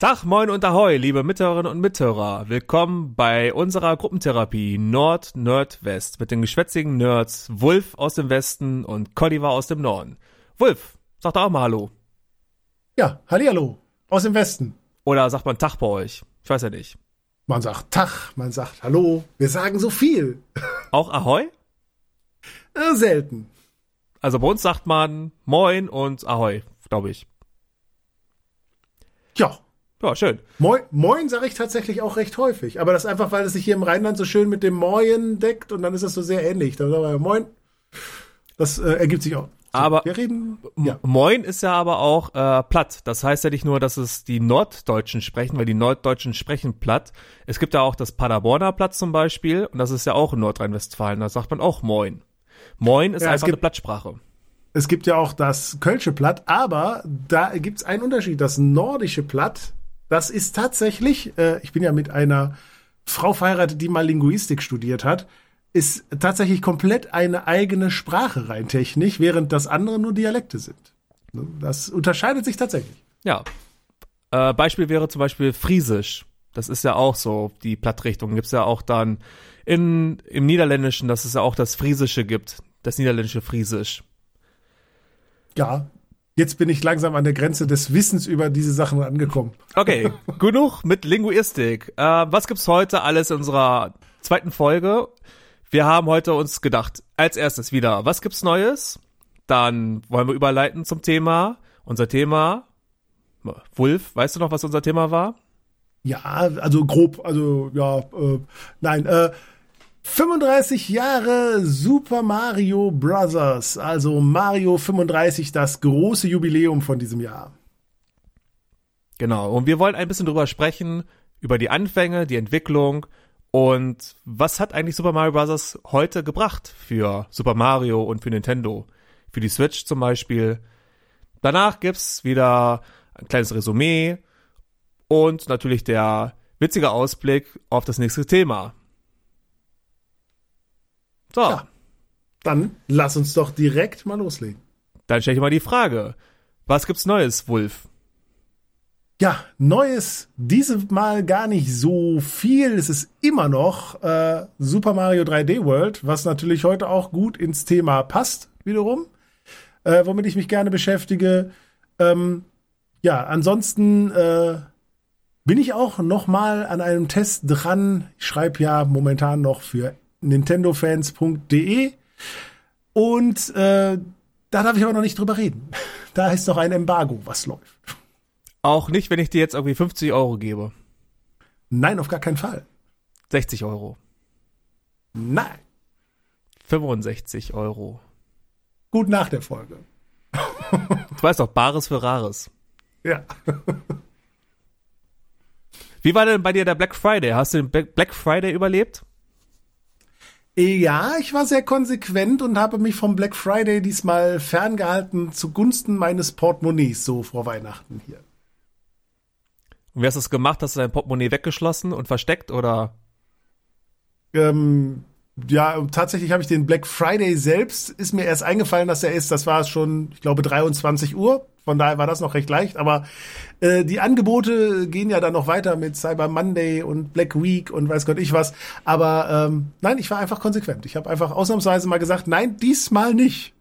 Tag, moin und ahoi, liebe Mithörerinnen und Mithörer. Willkommen bei unserer Gruppentherapie Nord, Nerd, West mit den geschwätzigen Nerds Wulf aus dem Westen und Colliver aus dem Norden. Wulf, sag doch auch mal Hallo. Ja, Hallihallo, aus dem Westen. Oder sagt man Tag bei euch? Ich weiß ja nicht. Man sagt Tag, man sagt Hallo, wir sagen so viel. Auch Ahoi? Äh, selten. Also bei uns sagt man Moin und Ahoi, glaube ich. Ja, Ja, schön. Moin, Moin sage ich tatsächlich auch recht häufig. Aber das ist einfach, weil es sich hier im Rheinland so schön mit dem Moin deckt und dann ist das so sehr ähnlich. Da sagen wir Moin. Das äh, ergibt sich auch. So, Aber- wir reden. Ja. Moin ist ja aber auch äh, platt. Das heißt ja nicht nur, dass es die Norddeutschen sprechen, weil die Norddeutschen sprechen platt. Es gibt ja auch das Paderborner Platt zum Beispiel und das ist ja auch in Nordrhein-Westfalen. Da sagt man auch Moin. Moin ist Ja, es einfach eine gibt- Plattsprache. Es gibt ja auch das Kölsche Platt, aber da gibt's einen Unterschied. Das nordische Platt, das ist tatsächlich, äh, ich bin ja mit einer Frau verheiratet, die mal Linguistik studiert hat, ist tatsächlich komplett eine eigene Sprache rein technisch, während das andere nur Dialekte sind. Das unterscheidet sich tatsächlich. Ja. Äh, Beispiel wäre zum Beispiel Friesisch. Das ist ja auch so, die Plattrichtung gibt's ja auch dann in, im Niederländischen, dass es ja auch das Friesische gibt. Das niederländische Friesisch. Ja, jetzt bin ich langsam an der Grenze des Wissens über diese Sachen angekommen. Okay, genug mit Linguistik. Äh, was gibt's heute alles in unserer zweiten Folge? Wir haben heute uns gedacht, als erstes wieder, was gibt's Neues? Dann wollen wir überleiten zum Thema. Unser Thema, Wulf, weißt du noch, was unser Thema war? Ja, also grob, also ja, äh, nein, äh, 35 Jahre Super Mario Brothers, also Mario 35, das große Jubiläum von diesem Jahr. Genau. Und wir wollen ein bisschen drüber sprechen, über die Anfänge, die Entwicklung und was hat eigentlich Super Mario Bros. heute gebracht für Super Mario und für Nintendo? Für die Switch zum Beispiel. Danach gibt's wieder ein kleines Resümee und natürlich der witzige Ausblick auf das nächste Thema. So, Ja. Dann lass uns doch direkt mal loslegen. dann stelle ich mal die Frage. Was gibt's Neues, Wulf? Ja, Neues, dieses Mal gar nicht so viel. Es ist immer noch äh, Super Mario 3D World, was natürlich heute auch gut ins Thema passt, wiederum, äh, womit ich mich gerne beschäftige. Ähm, ja, ansonsten äh, bin ich auch noch mal an einem Test dran. Ich schreibe ja momentan noch für nintendofans.de und äh, da darf ich aber noch nicht drüber reden. Da ist noch ein Embargo, was läuft. Auch nicht, wenn ich dir jetzt irgendwie 50 Euro gebe. Nein, auf gar keinen Fall. 60 Euro. Nein. 65 Euro. Gut nach der Folge. Du weißt doch, Bares für Rares. Ja. Wie war denn bei dir der Black Friday? Hast du den Black Black Friday überlebt? Ja, ich war sehr konsequent und habe mich vom Black Friday diesmal ferngehalten zugunsten meines Portemonnaies, so vor Weihnachten hier. Und wie hast du es gemacht? Hast du dein Portemonnaie weggeschlossen und versteckt oder? Ähm, ja, tatsächlich habe ich den Black Friday selbst, ist mir erst eingefallen, dass er ist. Das war schon, ich glaube, 23 Uhr. Von daher war das noch recht leicht. Aber äh, die Angebote gehen ja dann noch weiter mit Cyber Monday und Black Week und weiß Gott ich was. Aber ähm, nein, ich war einfach konsequent. Ich habe einfach ausnahmsweise mal gesagt, nein, diesmal nicht.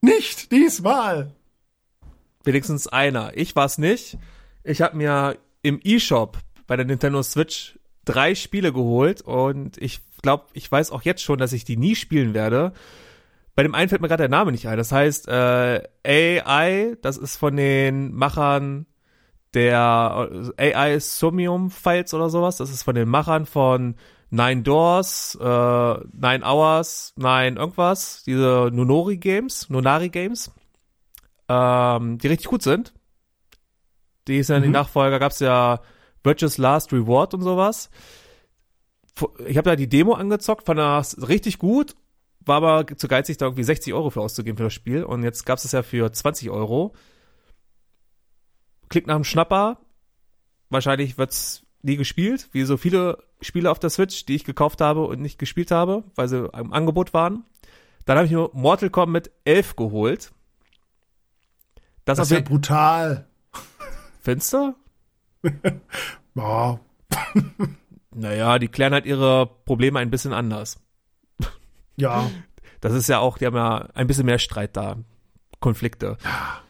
Nicht diesmal. Wenigstens einer. Ich war's nicht. Ich habe mir im E-Shop bei der Nintendo Switch drei Spiele geholt und ich glaube, ich weiß auch jetzt schon, dass ich die nie spielen werde. Bei dem einen fällt mir gerade der Name nicht ein. Das heißt äh, AI, das ist von den Machern der äh, AI Sumium Files oder sowas. Das ist von den Machern von Nine Doors, äh, Nine Hours, Nine irgendwas. Diese Nunori Games, Nunari Games, ähm, die richtig gut sind. Die ist ja die Mhm. Nachfolger, gab's ja Virtuous Last Reward und sowas. Ich habe da die Demo angezockt, fand das richtig gut, war aber zu geizig, da irgendwie 60 Euro für auszugeben für das Spiel. Und jetzt gab's es ja für 20 Euro. Klingt nach einem Schnapper. Wahrscheinlich wird's nie gespielt, wie so viele Spiele auf der Switch, die ich gekauft habe und nicht gespielt habe, weil sie im Angebot waren. Dann habe ich mir Mortal Kombat 11 geholt. Das, Das ist ja brutal. Findest du? ja. naja, die klären halt ihre Probleme ein bisschen anders. Ja. Das ist ja auch, die haben ja ein bisschen mehr Streit da. Konflikte. Ja.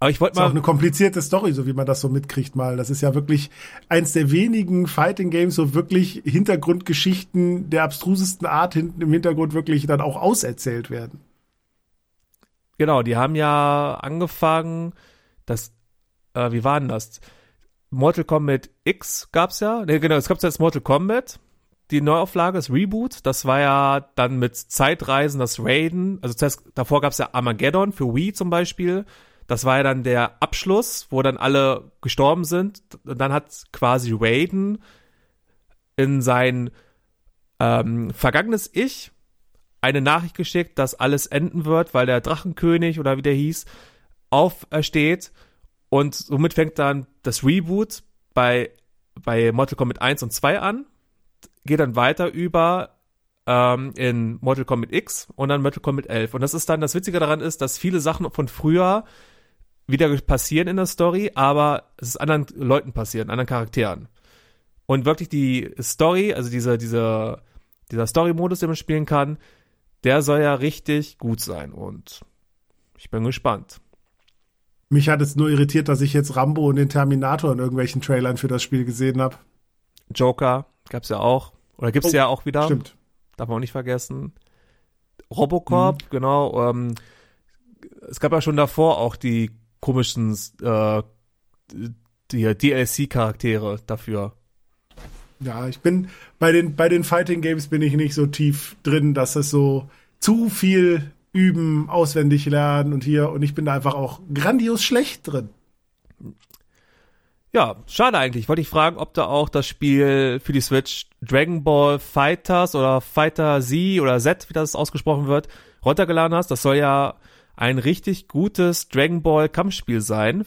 Aber ich wollte mal. Ist auch eine komplizierte Story, so wie man das so mitkriegt mal. Das ist ja wirklich eins der wenigen Fighting Games, wo wirklich Hintergrundgeschichten der abstrusesten Art hinten im Hintergrund wirklich dann auch auserzählt werden. Genau, die haben ja angefangen, das, äh, wie war denn das? Mortal Kombat X gab's ja. Ne, genau, es gab jetzt Mortal Kombat. Die Neuauflage, das Reboot, das war ja dann mit Zeitreisen, das Raiden. Also zuerst, davor gab's ja Armageddon für Wii zum Beispiel. Das war ja dann der Abschluss, wo dann alle gestorben sind. Und dann hat quasi Raiden in sein ähm, vergangenes Ich eine Nachricht geschickt, dass alles enden wird, weil der Drachenkönig oder wie der hieß, aufersteht. Und somit fängt dann das Reboot bei, bei Mortal Kombat 1 und 2 an, geht dann weiter über ähm, in Mortal Kombat X und dann Mortal Kombat 11. Und das ist dann, das Witzige daran ist, dass viele Sachen von früher wieder passieren in der Story, aber es ist anderen Leuten passieren, anderen Charakteren. Und wirklich die Story, also diese, diese, dieser Story-Modus, den man spielen kann, der soll ja richtig gut sein und ich bin gespannt. Mich hat es nur irritiert, dass ich jetzt Rambo und den Terminator in irgendwelchen Trailern für das Spiel gesehen habe. Joker gab's ja auch. Oder gibt's oh, ja auch wieder. Stimmt. Darf man auch nicht vergessen. Robocop, mhm. genau. Ähm, es gab ja schon davor auch die komischen äh, die DLC-Charaktere dafür. Ja, ich bin bei den bei den Fighting Games bin ich nicht so tief drin, dass es so zu viel üben, auswendig lernen und hier und ich bin da einfach auch grandios schlecht drin. Ja, schade eigentlich. Wollte ich fragen, ob da auch das Spiel für die Switch Dragon Ball Fighters oder Fighter Z oder Z, wie das ausgesprochen wird, runtergeladen hast. Das soll ja ein richtig gutes Dragon Ball Kampfspiel sein.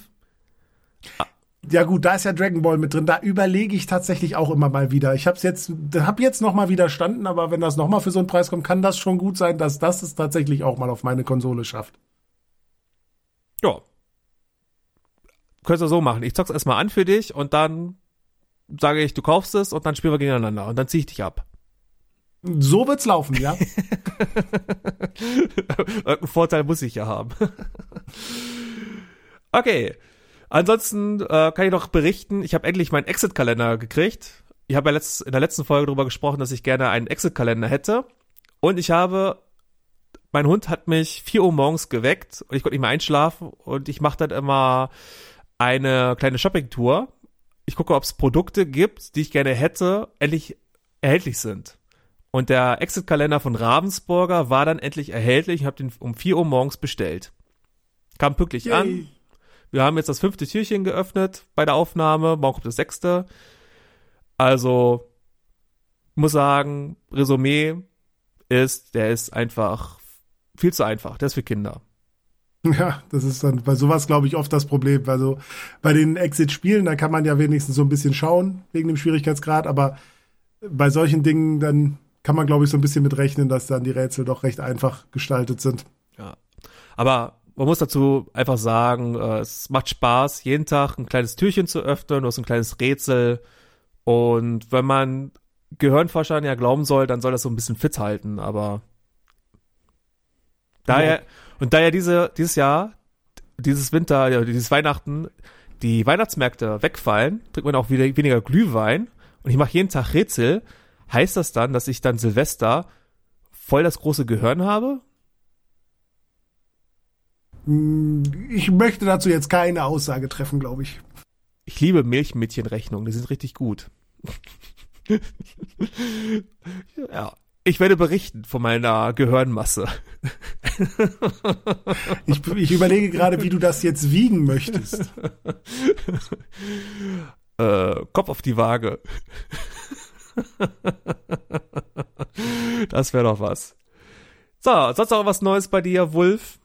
Ja gut, da ist ja Dragon Ball mit drin. Da überlege ich tatsächlich auch immer mal wieder. Ich habe jetzt, hab jetzt noch mal widerstanden, aber wenn das noch mal für so einen Preis kommt, kann das schon gut sein, dass das es tatsächlich auch mal auf meine Konsole schafft. Ja. Könntest du so machen. Ich zock's erstmal an für dich und dann sage ich, du kaufst es und dann spielen wir gegeneinander und dann zieh ich dich ab. So wird's laufen, ja. Irgendeinen Vorteil muss ich ja haben. okay. Ansonsten äh, kann ich noch berichten, ich habe endlich meinen Exit-Kalender gekriegt. Ich habe ja letzt, in der letzten Folge darüber gesprochen, dass ich gerne einen Exit-Kalender hätte. Und ich habe, mein Hund hat mich vier Uhr morgens geweckt und ich konnte nicht mehr einschlafen und ich mache dann immer eine kleine Shopping-Tour. Ich gucke, ob es Produkte gibt, die ich gerne hätte, endlich erhältlich sind. Und der Exit-Kalender von Ravensburger war dann endlich erhältlich. Ich habe den um 4 Uhr morgens bestellt. Kam pünktlich Yay. an. Wir haben jetzt das fünfte Türchen geöffnet bei der Aufnahme. Morgen kommt das sechste. Also, muss sagen, Resümee ist, der ist einfach viel zu einfach. Der ist für Kinder. Ja, das ist dann bei sowas, glaube ich, oft das Problem. Also bei den Exit-Spielen, da kann man ja wenigstens so ein bisschen schauen, wegen dem Schwierigkeitsgrad, aber bei solchen Dingen, dann kann man, glaube ich, so ein bisschen mit rechnen, dass dann die Rätsel doch recht einfach gestaltet sind. Ja. Aber man muss dazu einfach sagen, äh, es macht Spaß, jeden Tag ein kleines Türchen zu öffnen, du hast ein kleines Rätsel. Und wenn man Gehirnforschern ja glauben soll, dann soll das so ein bisschen fit halten, aber daher, ja. Und daher diese, dieses Jahr, dieses Winter, ja, dieses Weihnachten, die Weihnachtsmärkte wegfallen, trinkt man auch wieder weniger Glühwein und ich mache jeden Tag Rätsel, heißt das dann, dass ich dann Silvester voll das große Gehirn habe? Hm, ich möchte dazu jetzt keine Aussage treffen, glaube ich. Ich liebe Milchmädchenrechnungen, die sind richtig gut. ja, ich werde berichten von meiner Gehirnmasse. ich, ich, überlege gerade, wie du das jetzt wiegen möchtest. Äh, Kopf auf die Waage. das wäre doch was. So, sonst noch was Neues bei dir, Wolf?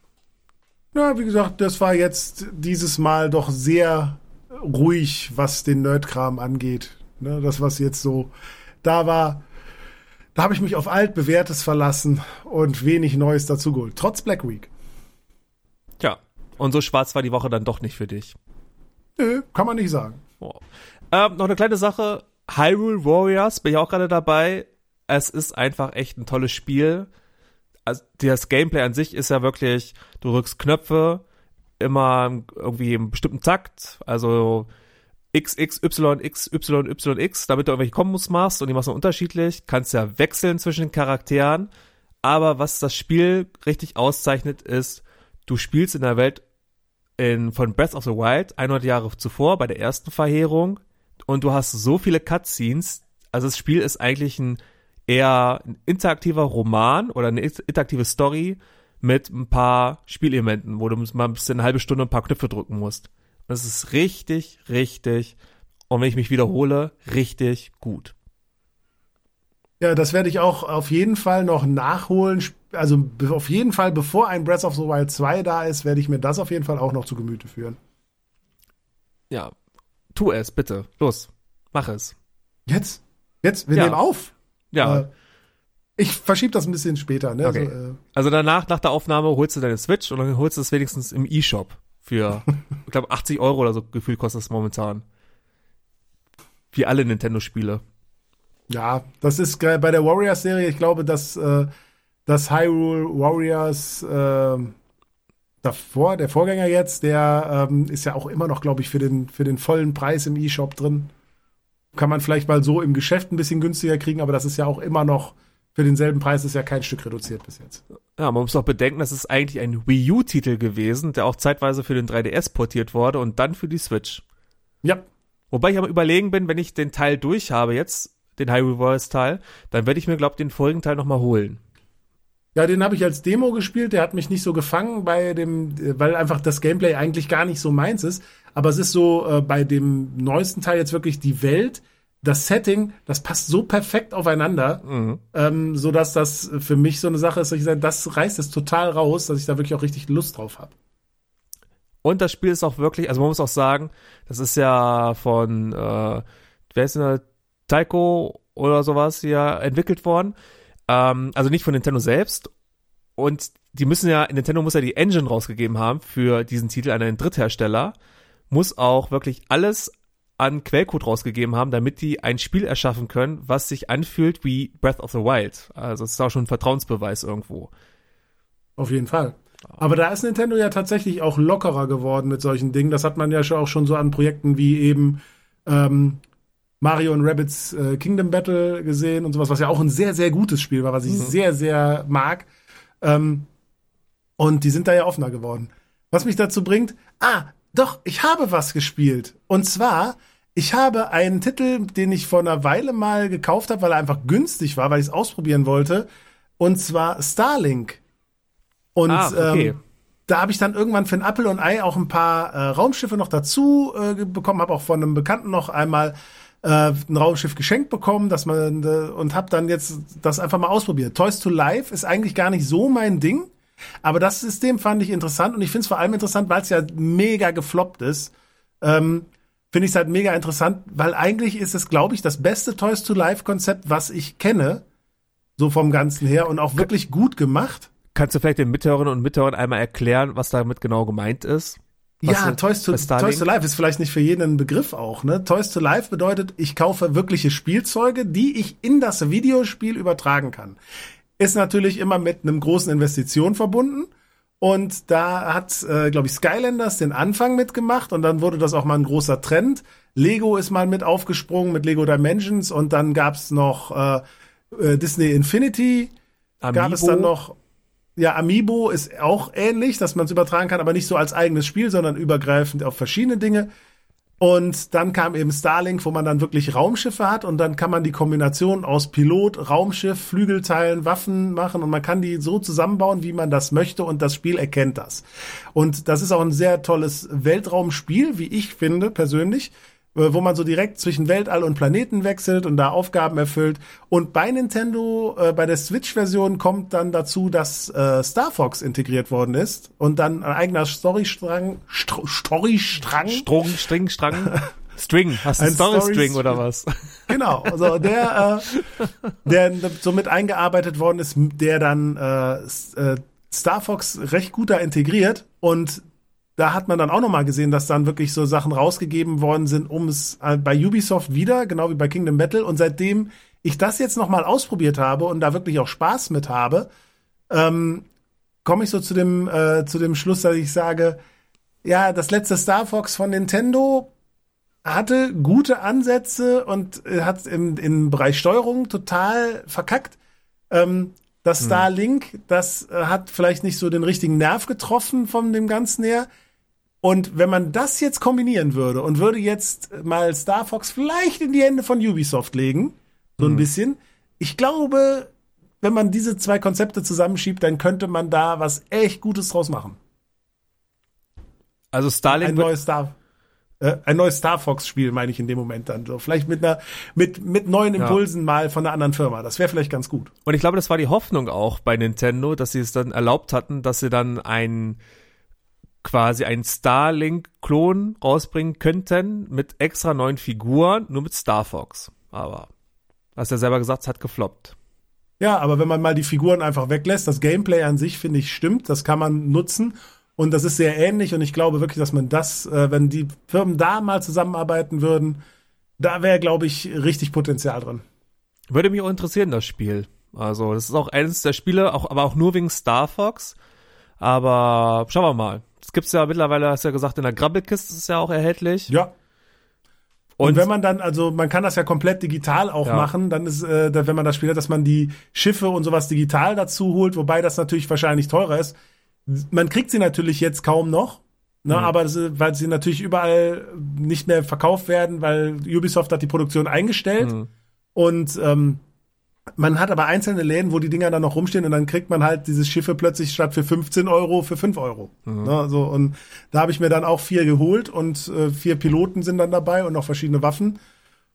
Ja, wie gesagt, das war jetzt dieses Mal doch sehr ruhig, was den Nerdkram angeht. Ne, das, was jetzt so da war, da habe ich mich auf altbewährtes verlassen und wenig Neues dazu geholt. Trotz Black Week. Tja, und so schwarz war die Woche dann doch nicht für dich. Nö, kann man nicht sagen. Oh. Ähm, noch eine kleine Sache. Hyrule Warriors bin ich auch gerade dabei. Es ist einfach echt ein tolles Spiel. Also das Gameplay an sich ist ja wirklich, du drückst Knöpfe, immer irgendwie im bestimmten Takt, also X, Y, X, Y, Y, X, damit du irgendwelche Kombos machst und die machst du unterschiedlich, kannst ja wechseln zwischen den Charakteren, aber was das Spiel richtig auszeichnet ist, du spielst in der Welt in, von Breath of the Wild 100 Jahre zuvor bei der ersten Verheerung. Und du hast so viele Cutscenes, also das Spiel ist eigentlich ein eher ein interaktiver Roman oder eine interaktive Story mit ein paar Spielelementen, wo du mal ein bisschen eine halbe Stunde ein paar Knöpfe drücken musst. Das ist richtig, richtig, und wenn ich mich wiederhole, richtig gut. Ja, das werde ich auch auf jeden Fall noch nachholen. Also auf jeden Fall, bevor ein Breath of the Wild 2 da ist, werde ich mir das auf jeden Fall auch noch zu Gemüte führen. Ja, tu es, bitte. Los, mach es. Jetzt? Jetzt? Wir ja. nehmen auf. Ja. Äh, ich verschiebe das ein bisschen später. Ne? Okay. Also, äh, also, danach, nach der Aufnahme, holst du deine Switch und dann holst du es wenigstens im E-Shop für, ich glaube, 80 Euro oder so gefühlt kostet es momentan. Wie alle Nintendo-Spiele. Ja, das ist bei der Warriors-Serie, ich glaube, dass äh, das Hyrule Warriors äh, davor, der Vorgänger jetzt, der ähm, ist ja auch immer noch, glaube ich, für den, für den vollen Preis im E-Shop drin. Kann man vielleicht mal so im Geschäft ein bisschen günstiger kriegen, aber das ist ja auch immer noch für denselben Preis, ist ja kein Stück reduziert bis jetzt. Ja, man muss auch bedenken, das ist eigentlich ein Wii U-Titel gewesen, der auch zeitweise für den 3DS portiert wurde und dann für die Switch. Ja. Wobei ich aber überlegen bin, wenn ich den Teil durch habe jetzt, den Hyrule Warriors Teil, dann werde ich mir, glaube den folgenden Teil nochmal holen. Ja, den habe ich als Demo gespielt. Der hat mich nicht so gefangen bei dem, weil einfach das Gameplay eigentlich gar nicht so meins ist. Aber es ist so äh, bei dem neuesten Teil jetzt wirklich die Welt, das Setting, das passt so perfekt aufeinander, mhm. ähm, so dass das für mich so eine Sache ist, dass ich sage, das reißt es total raus, dass ich da wirklich auch richtig Lust drauf habe. Und das Spiel ist auch wirklich, also man muss auch sagen, das ist ja von, äh, wer ist denn Taiko oder sowas hier entwickelt worden. Ähm, also nicht von Nintendo selbst. Und die müssen ja, Nintendo muss ja die Engine rausgegeben haben für diesen Titel an einen Dritthersteller. Muss auch wirklich alles an Quellcode rausgegeben haben, damit die ein Spiel erschaffen können, was sich anfühlt wie Breath of the Wild. Also es ist auch schon ein Vertrauensbeweis irgendwo. Auf jeden Fall. Aber da ist Nintendo ja tatsächlich auch lockerer geworden mit solchen Dingen. Das hat man ja auch schon so an Projekten wie eben ähm, Mario und Rabbits äh, Kingdom Battle gesehen und sowas, was ja auch ein sehr, sehr gutes Spiel war, was ich mhm. sehr, sehr mag. Ähm, und die sind da ja offener geworden. Was mich dazu bringt, ah, doch, ich habe was gespielt. Und zwar, ich habe einen Titel, den ich vor einer Weile mal gekauft habe, weil er einfach günstig war, weil ich es ausprobieren wollte. Und zwar Starlink. Und ah, okay. ähm, da habe ich dann irgendwann für ein Apple und Ei auch ein paar äh, Raumschiffe noch dazu äh, bekommen, habe auch von einem Bekannten noch einmal äh, ein Raumschiff geschenkt bekommen, dass man äh, und habe dann jetzt das einfach mal ausprobiert. Toys to Life ist eigentlich gar nicht so mein Ding, aber das System fand ich interessant und ich finde es vor allem interessant, weil es ja mega gefloppt ist. Ähm, finde ich es halt mega interessant, weil eigentlich ist es, glaube ich, das beste Toys to Life Konzept, was ich kenne, so vom Ganzen her und auch wirklich gut gemacht. Kannst du vielleicht den Mithörerinnen und Mithörern einmal erklären, was damit genau gemeint ist? ja, Toys to, Toys to Life ist vielleicht nicht für jeden ein Begriff auch. Ne? Toys to Life bedeutet, ich kaufe wirkliche Spielzeuge, die ich in das Videospiel übertragen kann. Ist natürlich immer mit einem großen Investition verbunden. Und da hat, äh, glaube ich, Skylanders den Anfang mitgemacht und dann wurde das auch mal ein großer Trend. Lego ist mal mit aufgesprungen mit Lego Dimensions und dann gab's noch äh, äh, Disney Infinity. Amiibo. Gab es dann noch ja, Amiibo ist auch ähnlich, dass man es übertragen kann, aber nicht so als eigenes Spiel, sondern übergreifend auf verschiedene Dinge. Und dann kam eben Starlink, wo man dann wirklich Raumschiffe hat und dann kann man die Kombination aus Pilot, Raumschiff, Flügelteilen, Waffen machen und man kann die so zusammenbauen, wie man das möchte und das Spiel erkennt das. Und das ist auch ein sehr tolles Weltraumspiel, wie ich finde persönlich. Äh, wo man so direkt zwischen Weltall und Planeten wechselt und da Aufgaben erfüllt. Und bei Nintendo, äh, bei der Switch-Version kommt dann dazu, dass äh, Star Fox integriert worden ist und dann ein eigener Storystrang, St Storystrang, Strung, String, Strang. String, hast du ein Story String oder was? Genau, also der, äh, der so mit eingearbeitet worden ist, der dann äh, äh Star Fox recht gut da integriert und da hat man dann auch nochmal gesehen, dass dann wirklich so Sachen rausgegeben worden sind, um es äh, bei Ubisoft wieder, genau wie bei Kingdom Battle. Und seitdem ich das jetzt nochmal ausprobiert habe und da wirklich auch Spaß mit habe, ähm, komme ich so zu dem, äh, zu dem Schluss, dass ich sage, ja, das letzte Star Fox von Nintendo hatte gute Ansätze und äh, hat im, im Bereich Steuerung total verkackt. Ähm, das hm. Starlink, das äh, hat vielleicht nicht so den richtigen Nerv getroffen von dem Ganzen her. Und wenn man das jetzt kombinieren würde und würde jetzt mal Star Fox vielleicht in die Hände von Ubisoft legen, so ein hm. bisschen, ich glaube, wenn man diese zwei Konzepte zusammenschiebt, dann könnte man da was echt Gutes draus machen. Also Starlink. Ein neues Star, äh, ein neues Star Fox Spiel, meine ich in dem Moment dann so. Vielleicht mit einer, mit, mit neuen Impulsen ja. mal von einer anderen Firma. Das wäre vielleicht ganz gut. Und ich glaube, das war die Hoffnung auch bei Nintendo, dass sie es dann erlaubt hatten, dass sie dann ein, quasi ein Starlink-Klon rausbringen könnten mit extra neuen Figuren, nur mit Star Fox. Aber, hast ja selber gesagt, es hat gefloppt. Ja, aber wenn man mal die Figuren einfach weglässt, das Gameplay an sich, finde ich, stimmt, das kann man nutzen. Und das ist sehr ähnlich und ich glaube wirklich, dass man das, äh, wenn die Firmen da mal zusammenarbeiten würden, da wäre, glaube ich, richtig Potenzial drin. Würde mich auch interessieren, das Spiel. Also, das ist auch eines der Spiele, auch, aber auch nur wegen Star Fox. Aber schauen wir mal. Es gibt's ja mittlerweile, hast du ja gesagt, in der Grabbelkiste ist es ja auch erhältlich. Ja. Und, und, wenn man dann, also man kann das ja komplett digital auch ja. machen, dann ist, äh, wenn man das spielt, dass man die Schiffe und sowas digital dazu holt, wobei das natürlich wahrscheinlich teurer ist man kriegt sie natürlich jetzt kaum noch, ne, mhm. aber das, weil sie natürlich überall nicht mehr verkauft werden, weil Ubisoft hat die Produktion eingestellt mhm. und ähm, man hat aber einzelne Läden, wo die Dinger dann noch rumstehen und dann kriegt man halt diese Schiffe plötzlich statt für 15 Euro für 5 Euro. Mhm. Ne, so, und da habe ich mir dann auch vier geholt und äh, vier Piloten sind dann dabei und noch verschiedene Waffen.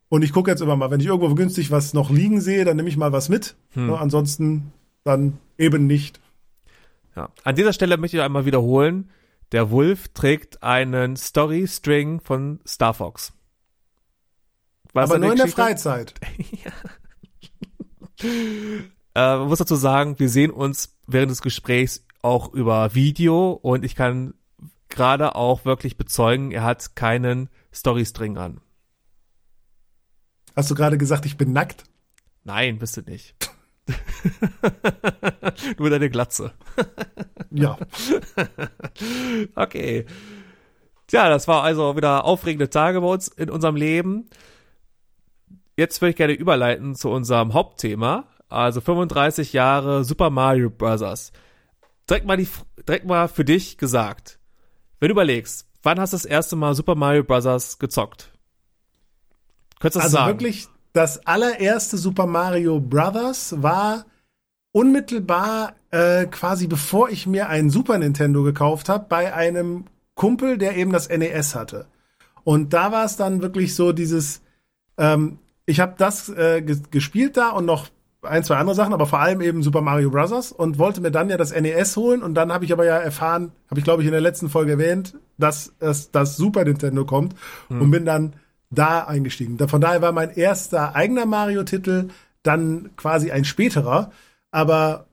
Und ich gucke jetzt immer mal, wenn ich irgendwo günstig was noch liegen sehe, dann nehme ich mal was mit. Mhm. Ne, ansonsten dann eben nicht. Ja. An dieser Stelle möchte ich einmal wiederholen, der Wolf trägt einen Story-String von Star Fox. Was Aber nur in der Freizeit. ja. äh, man muss dazu sagen, wir sehen uns während des Gesprächs auch über Video und ich kann gerade auch wirklich bezeugen, er hat keinen Story-String an. Hast du gerade gesagt, ich bin nackt? Nein, bist du nicht. Nur deine Glatze. ja. okay. Tja, das war also wieder aufregende Tage bei uns in unserem Leben. Jetzt würde ich gerne überleiten zu unserem Hauptthema, also 35 Jahre Super Mario Bros. Direkt mal, die, direkt mal für dich gesagt. Wenn du überlegst, wann hast du das erste Mal Super Mario Bros. gezockt? Könntest du das also sagen? wirklich das allererste Super Mario Brothers war unmittelbar äh, quasi bevor ich mir einen Super Nintendo gekauft habe, bei einem Kumpel, der eben das NES hatte. Und da war es dann wirklich so dieses, ähm, ich habe das äh, gespielt da und noch ein, zwei andere Sachen, aber vor allem eben Super Mario Bros. und wollte mir dann ja das NES holen und dann habe ich aber ja erfahren, habe ich glaube ich in der letzten Folge erwähnt, dass es das Super Nintendo kommt hm. und bin dann da eingestiegen. Von daher war mein erster eigener Mario-Titel dann quasi ein späterer, aber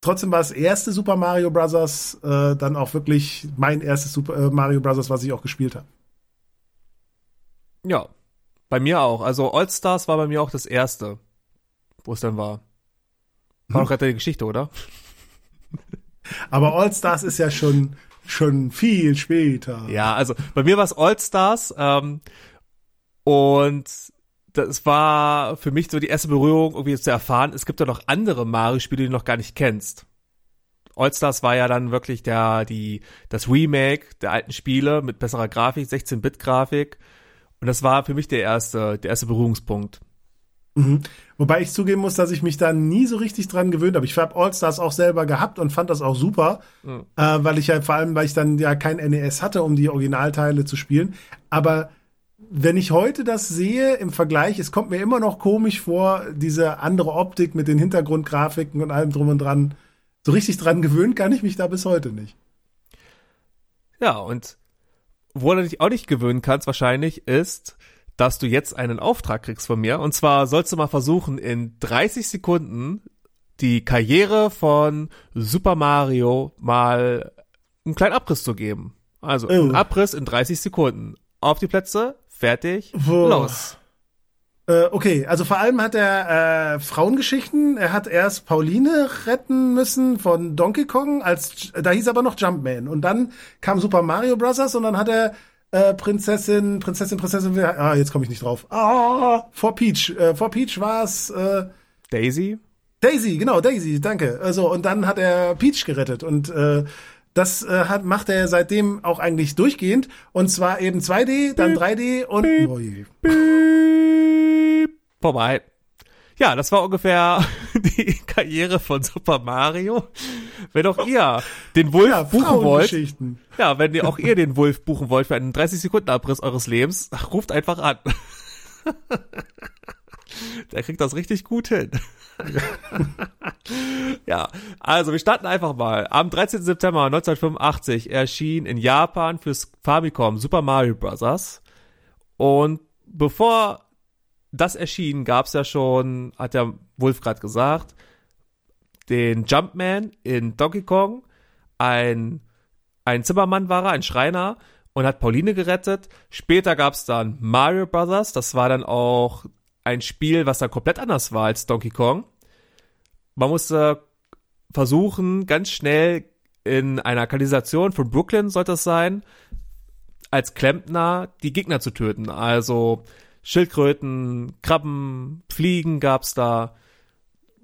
trotzdem war das erste Super Mario Bros. Äh, dann auch wirklich mein erstes Super äh, Mario Bros., was ich auch gespielt habe. Ja, bei mir auch. Also All Stars war bei mir auch das erste, wo es dann war. War hm. auch gerade die Geschichte, oder? Aber All Stars ist ja schon schon viel später. Ja, also bei mir war es All Stars. Ähm, und das war für mich so die erste Berührung, irgendwie zu erfahren, es gibt ja noch andere Mario-Spiele, die du noch gar nicht kennst. All-Stars war ja dann wirklich der, die, das Remake der alten Spiele mit besserer Grafik, 16-Bit-Grafik. Und das war für mich der erste, der erste Berührungspunkt. Mhm. Wobei ich zugeben muss, dass ich mich da nie so richtig dran gewöhnt habe. Ich habe All-Stars auch selber gehabt und fand das auch super, mhm. äh, weil ich ja vor allem, weil ich dann ja kein NES hatte, um die Originalteile zu spielen. Aber wenn ich heute das sehe im Vergleich, es kommt mir immer noch komisch vor, diese andere Optik mit den Hintergrundgrafiken und allem drum und dran. So richtig dran gewöhnt kann ich mich da bis heute nicht. Ja, und wo du dich auch nicht gewöhnen kannst wahrscheinlich, ist, dass du jetzt einen Auftrag kriegst von mir. Und zwar sollst du mal versuchen, in 30 Sekunden die Karriere von Super Mario mal einen kleinen Abriss zu geben. Also, Oh. Abriss in 30 Sekunden. Auf die Plätze, fertig, Boah. los. Äh, okay, also vor allem hat er äh, Frauengeschichten. Er hat erst Pauline retten müssen von Donkey Kong, als da hieß aber noch Jumpman. Und dann kam Super Mario Bros. und dann hat er äh, Prinzessin, Prinzessin, Prinzessin. Ah, jetzt komme ich nicht drauf. Ah, vor Peach. Äh, vor Peach war es äh, Daisy? Daisy, genau, Daisy, danke. Also und dann hat er Peach gerettet und äh, das äh, hat, macht er seitdem auch eigentlich durchgehend und zwar eben 2D, dann 3D und oh je. Vorbei. Ja, das war ungefähr die Karriere von Super Mario. Wenn auch ihr den Wolf ja, buchen wollt, ja, wenn ihr auch ihr den Wolf buchen wollt für einen 30 Sekunden Abriss eures Lebens, ruft einfach an. Der kriegt das richtig gut hin. ja, also wir starten einfach mal. Am 13. September 1985 erschien in Japan fürs Famicom Super Mario Bros. Und bevor das erschien, gab's ja schon, hat der Wolf gerade gesagt, den Jumpman in Donkey Kong, ein, ein Zimmermann war er, ein Schreiner und hat Pauline gerettet. Später gab's dann Mario Brothers, das war dann auch ein Spiel, was dann komplett anders war als Donkey Kong. Man musste versuchen, ganz schnell in einer Kanalisation von Brooklyn sollte es sein, als Klempner die Gegner zu töten. Also Schildkröten, Krabben, Fliegen gab's da.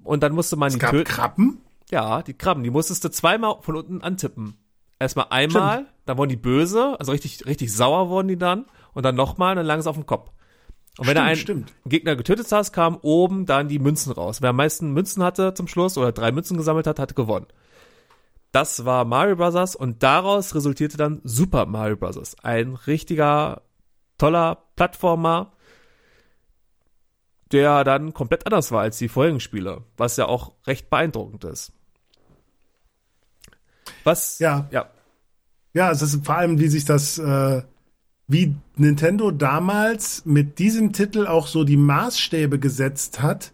Und dann musste man Es die gab töten. Krabben? Ja, die Krabben, die musstest du zweimal von unten antippen. Erstmal einmal, dann wurden die böse, also richtig, richtig sauer wurden die dann. Und dann nochmal, dann lagen sie auf dem Kopf. Und wenn Stimmt, du einen stimmt. Gegner getötet hast, kamen oben dann die Münzen raus. Wer am meisten Münzen hatte zum Schluss oder drei Münzen gesammelt hat, hatte gewonnen. Das war Mario Bros. und daraus resultierte dann Super Mario Bros. Ein richtiger, toller Plattformer, der dann komplett anders war als die vorherigen Spiele, was ja auch recht beeindruckend ist. Was? Ja. Ja. Ja, es ist vor allem, wie sich das, äh, wie Nintendo damals mit diesem Titel auch so die Maßstäbe gesetzt hat,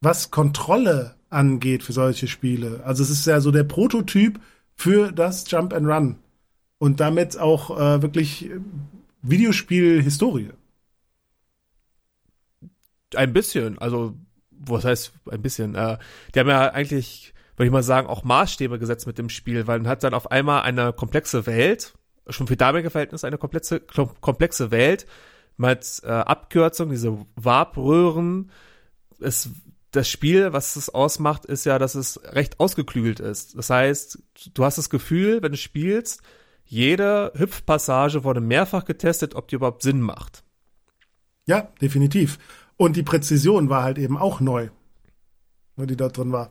was Kontrolle angeht für solche Spiele. Also es ist ja so der Prototyp für das Jump and Run und damit auch äh, wirklich äh, Videospiel-Historie. Ein bisschen, also was heißt ein bisschen? Äh, die haben ja eigentlich, würde ich mal sagen, auch Maßstäbe gesetzt mit dem Spiel, weil man hat dann auf einmal eine komplexe Welt, schon für damalige Verhältnisse eine komplexe, komplexe Welt mit äh, Abkürzung, diese Warp-Röhren. Es, das Spiel, was es ausmacht, ist ja, dass es recht ausgeklügelt ist. Das heißt, du hast das Gefühl, wenn du spielst, jede Hüpfpassage wurde mehrfach getestet, ob die überhaupt Sinn macht. Ja, definitiv. Und die Präzision war halt eben auch neu, ne, die da drin war.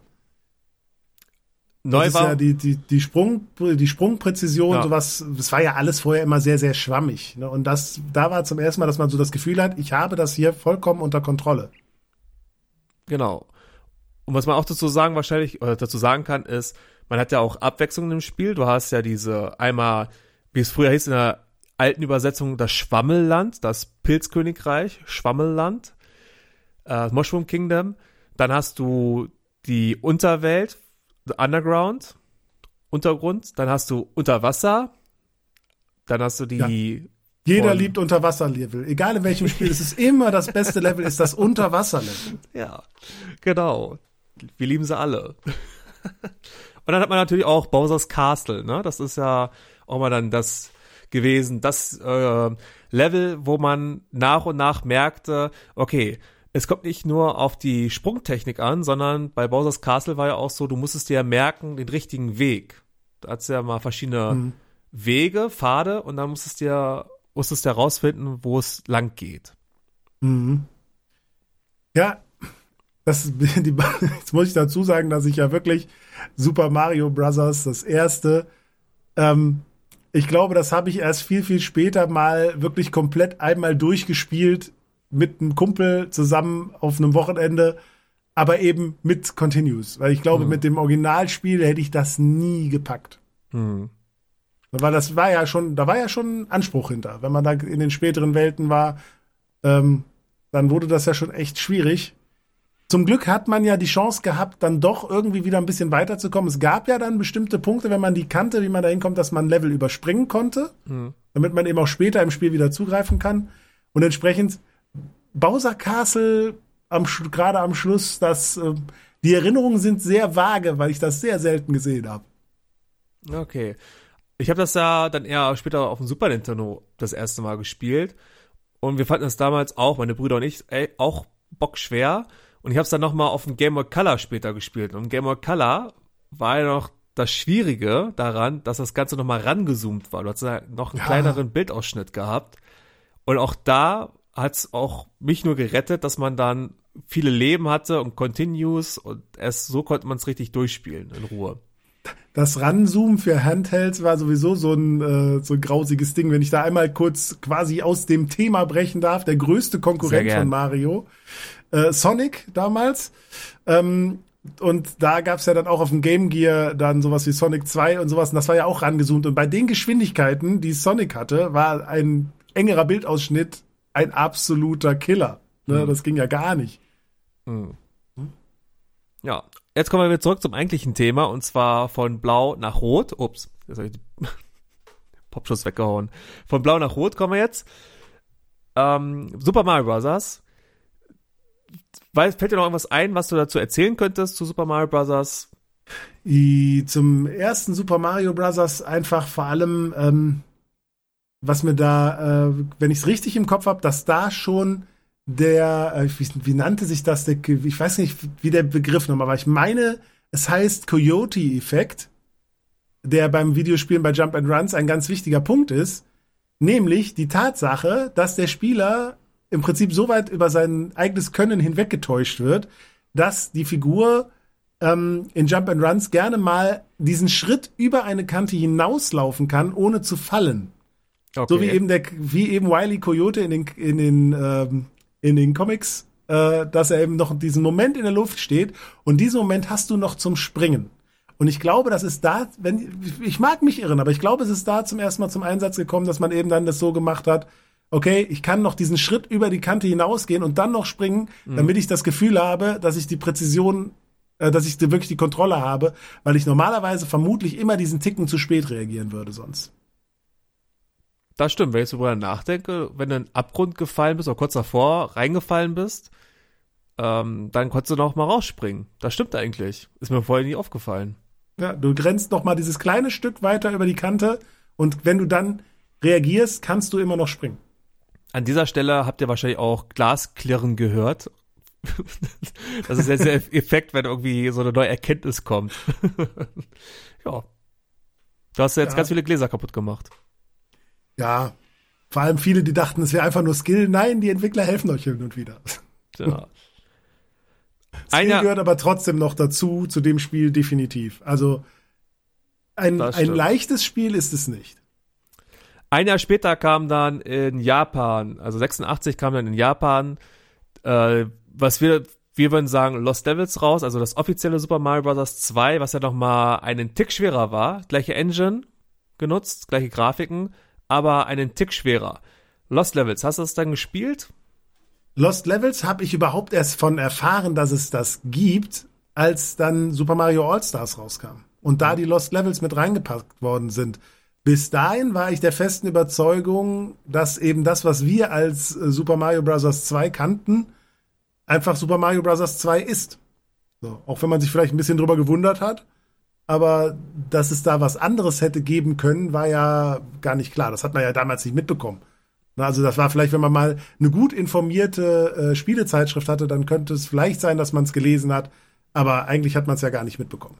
Neu das ist war, ja die, die, die, Sprung, die Sprungpräzision, Ja. sowas, das war ja alles vorher immer sehr, sehr schwammig. Ne? Und das, da war zum ersten Mal, dass man so das Gefühl hat, ich habe das hier vollkommen unter Kontrolle. Genau. Und was man auch dazu sagen wahrscheinlich, oder dazu sagen kann, ist, man hat ja auch Abwechslung im Spiel. Du hast ja diese einmal, wie es früher hieß in der alten Übersetzung, das Schwammelland, das Pilzkönigreich, Schwammelland, äh, Mushroom Kingdom. Dann hast du die Unterwelt, the Underground, Untergrund. Dann hast du Unterwasser. Dann hast du die, Jeder Von- liebt Unterwasserlevel. Egal in welchem Spiel, es ist immer das beste Level, ist das Unterwasserlevel. Ja, genau. Wir lieben sie alle. Und dann hat man natürlich auch Bowser's Castle, ne? Das ist ja auch mal dann das gewesen, das äh, Level, wo man nach und nach merkte, okay, es kommt nicht nur auf die Sprungtechnik an, sondern bei Bowser's Castle war ja auch so, du musstest dir ja merken, den richtigen Weg. Da hat's ja mal verschiedene Mhm. Wege, Pfade und dann musstest du ja, musstest du herausfinden, wo es lang geht. Mhm. Ja, das, die, jetzt muss ich dazu sagen, dass ich ja wirklich Super Mario Bros. das erste, ähm, ich glaube, das habe ich erst viel, viel später mal wirklich komplett einmal durchgespielt mit einem Kumpel zusammen auf einem Wochenende, aber eben mit Continues. Weil ich glaube, mit dem Originalspiel hätte ich das nie gepackt. Hm. Weil das war ja schon, da war ja schon ein Anspruch hinter. Wenn man da in den späteren Welten war, ähm, dann wurde das ja schon echt schwierig. Zum Glück hat man ja die Chance gehabt, dann doch irgendwie wieder ein bisschen weiterzukommen. Es gab ja dann bestimmte Punkte, wenn man die kannte, wie man da hinkommt, dass man Level überspringen konnte, mhm. damit man eben auch später im Spiel wieder zugreifen kann. Und entsprechend Bowser Castle am, gerade am Schluss, das, äh, die Erinnerungen sind sehr vage, weil ich das sehr selten gesehen habe. Okay. Ich habe das ja dann eher später auf dem Super Nintendo das erste Mal gespielt. Und wir fanden das damals auch, meine Brüder und ich, ey, auch bockschwer. Und ich habe es dann nochmal auf dem Game Boy Color später gespielt. Und Game Boy Color war ja noch das Schwierige daran, dass das Ganze nochmal rangezoomt war. Du hast ja noch einen ja. kleineren Bildausschnitt gehabt. Und auch da hat's auch mich nur gerettet, dass man dann viele Leben hatte und Continues und erst so konnte man es richtig durchspielen in Ruhe das Ranzoomen für Handhelds war sowieso so ein, äh, so ein grausiges Ding. Wenn ich da einmal kurz quasi aus dem Thema brechen darf, der größte Konkurrent von Mario, äh, Sonic damals. Ähm, und da gab's ja dann auch auf dem Game Gear dann sowas wie Sonic 2 und sowas. Und das war ja auch rangezoomt. Und bei den Geschwindigkeiten, die Sonic hatte, war ein engerer Bildausschnitt ein absoluter Killer. Ne? Mhm. Das ging ja gar nicht. Mhm. Ja, jetzt kommen wir wieder zurück zum eigentlichen Thema und zwar von Blau nach Rot. Ups, jetzt habe ich die Popschuss weggehauen. Von Blau nach Rot kommen wir jetzt. Ähm, Super Mario Bros. Fällt dir noch irgendwas ein, was du dazu erzählen könntest zu Super Mario Bros.? Zum ersten Super Mario Bros. einfach vor allem, ähm, was mir da, äh, wenn ich es richtig im Kopf habe, dass da schon der, äh, wie, wie nannte sich das, der, ich weiß nicht, wie der Begriff nochmal war. Ich meine, es heißt Coyote-Effekt, der beim Videospielen bei Jump and Runs ein ganz wichtiger Punkt ist, nämlich die Tatsache, dass der Spieler im Prinzip so weit über sein eigenes Können hinweggetäuscht wird, dass die Figur ähm, in Jump and Runs gerne mal diesen Schritt über eine Kante hinauslaufen kann, ohne zu fallen. Okay. So wie eben der, wie eben Wiley Coyote in den, in den ähm, in den Comics, äh, dass er eben noch diesen Moment in der Luft steht und diesen Moment hast du noch zum Springen. Und ich glaube, das ist da, wenn ich mag mich irren, aber ich glaube, es ist da zum ersten Mal zum Einsatz gekommen, dass man eben dann das so gemacht hat, okay, ich kann noch diesen Schritt über die Kante hinausgehen und dann noch springen, mhm. damit ich das Gefühl habe, dass ich die Präzision, äh, dass ich wirklich die Kontrolle habe, weil ich normalerweise vermutlich immer diesen Ticken zu spät reagieren würde sonst. Das stimmt, wenn ich so drüber nachdenke, wenn du in den Abgrund gefallen bist oder kurz davor reingefallen bist, ähm, dann konntest du noch mal rausspringen. Das stimmt eigentlich. Ist mir vorher nie aufgefallen. Ja, du grenzt noch mal dieses kleine Stück weiter über die Kante und wenn du dann reagierst, kannst du immer noch springen. An dieser Stelle habt ihr wahrscheinlich auch Glasklirren gehört. das ist jetzt der Effekt, wenn irgendwie so eine neue Erkenntnis kommt. ja. Du hast ja jetzt ja. ganz viele Gläser kaputt gemacht. Ja, vor allem viele, die dachten, es wäre einfach nur Skill. Nein, die Entwickler helfen euch hin und wieder. Ja. Skill Einer, gehört aber trotzdem noch dazu, zu dem Spiel definitiv. Also ein, ein leichtes Spiel ist es nicht. Ein Jahr später kam dann in Japan, also 86 kam dann in Japan, äh, was wir, wir würden sagen, Lost Devils raus, also das offizielle Super Mario Bros. 2, was ja noch mal einen Tick schwerer war, gleiche Engine genutzt, gleiche Grafiken, aber einen Tick schwerer. Lost Levels, hast du das dann gespielt? Lost Levels habe ich überhaupt erst von erfahren, dass es das gibt, als dann Super Mario All-Stars rauskam und da die Lost Levels mit reingepackt worden sind. Bis dahin war ich der festen Überzeugung, dass eben das, was wir als äh, Super Mario Bros. 2 kannten, einfach Super Mario Bros. 2 ist. So, auch wenn man sich vielleicht ein bisschen drüber gewundert hat aber dass es da was anderes hätte geben können, war ja gar nicht klar. Das hat man ja damals nicht mitbekommen. Also das war vielleicht, wenn man mal eine gut informierte äh, Spielezeitschrift hatte, dann könnte es vielleicht sein, dass man es gelesen hat, aber eigentlich hat man es ja gar nicht mitbekommen.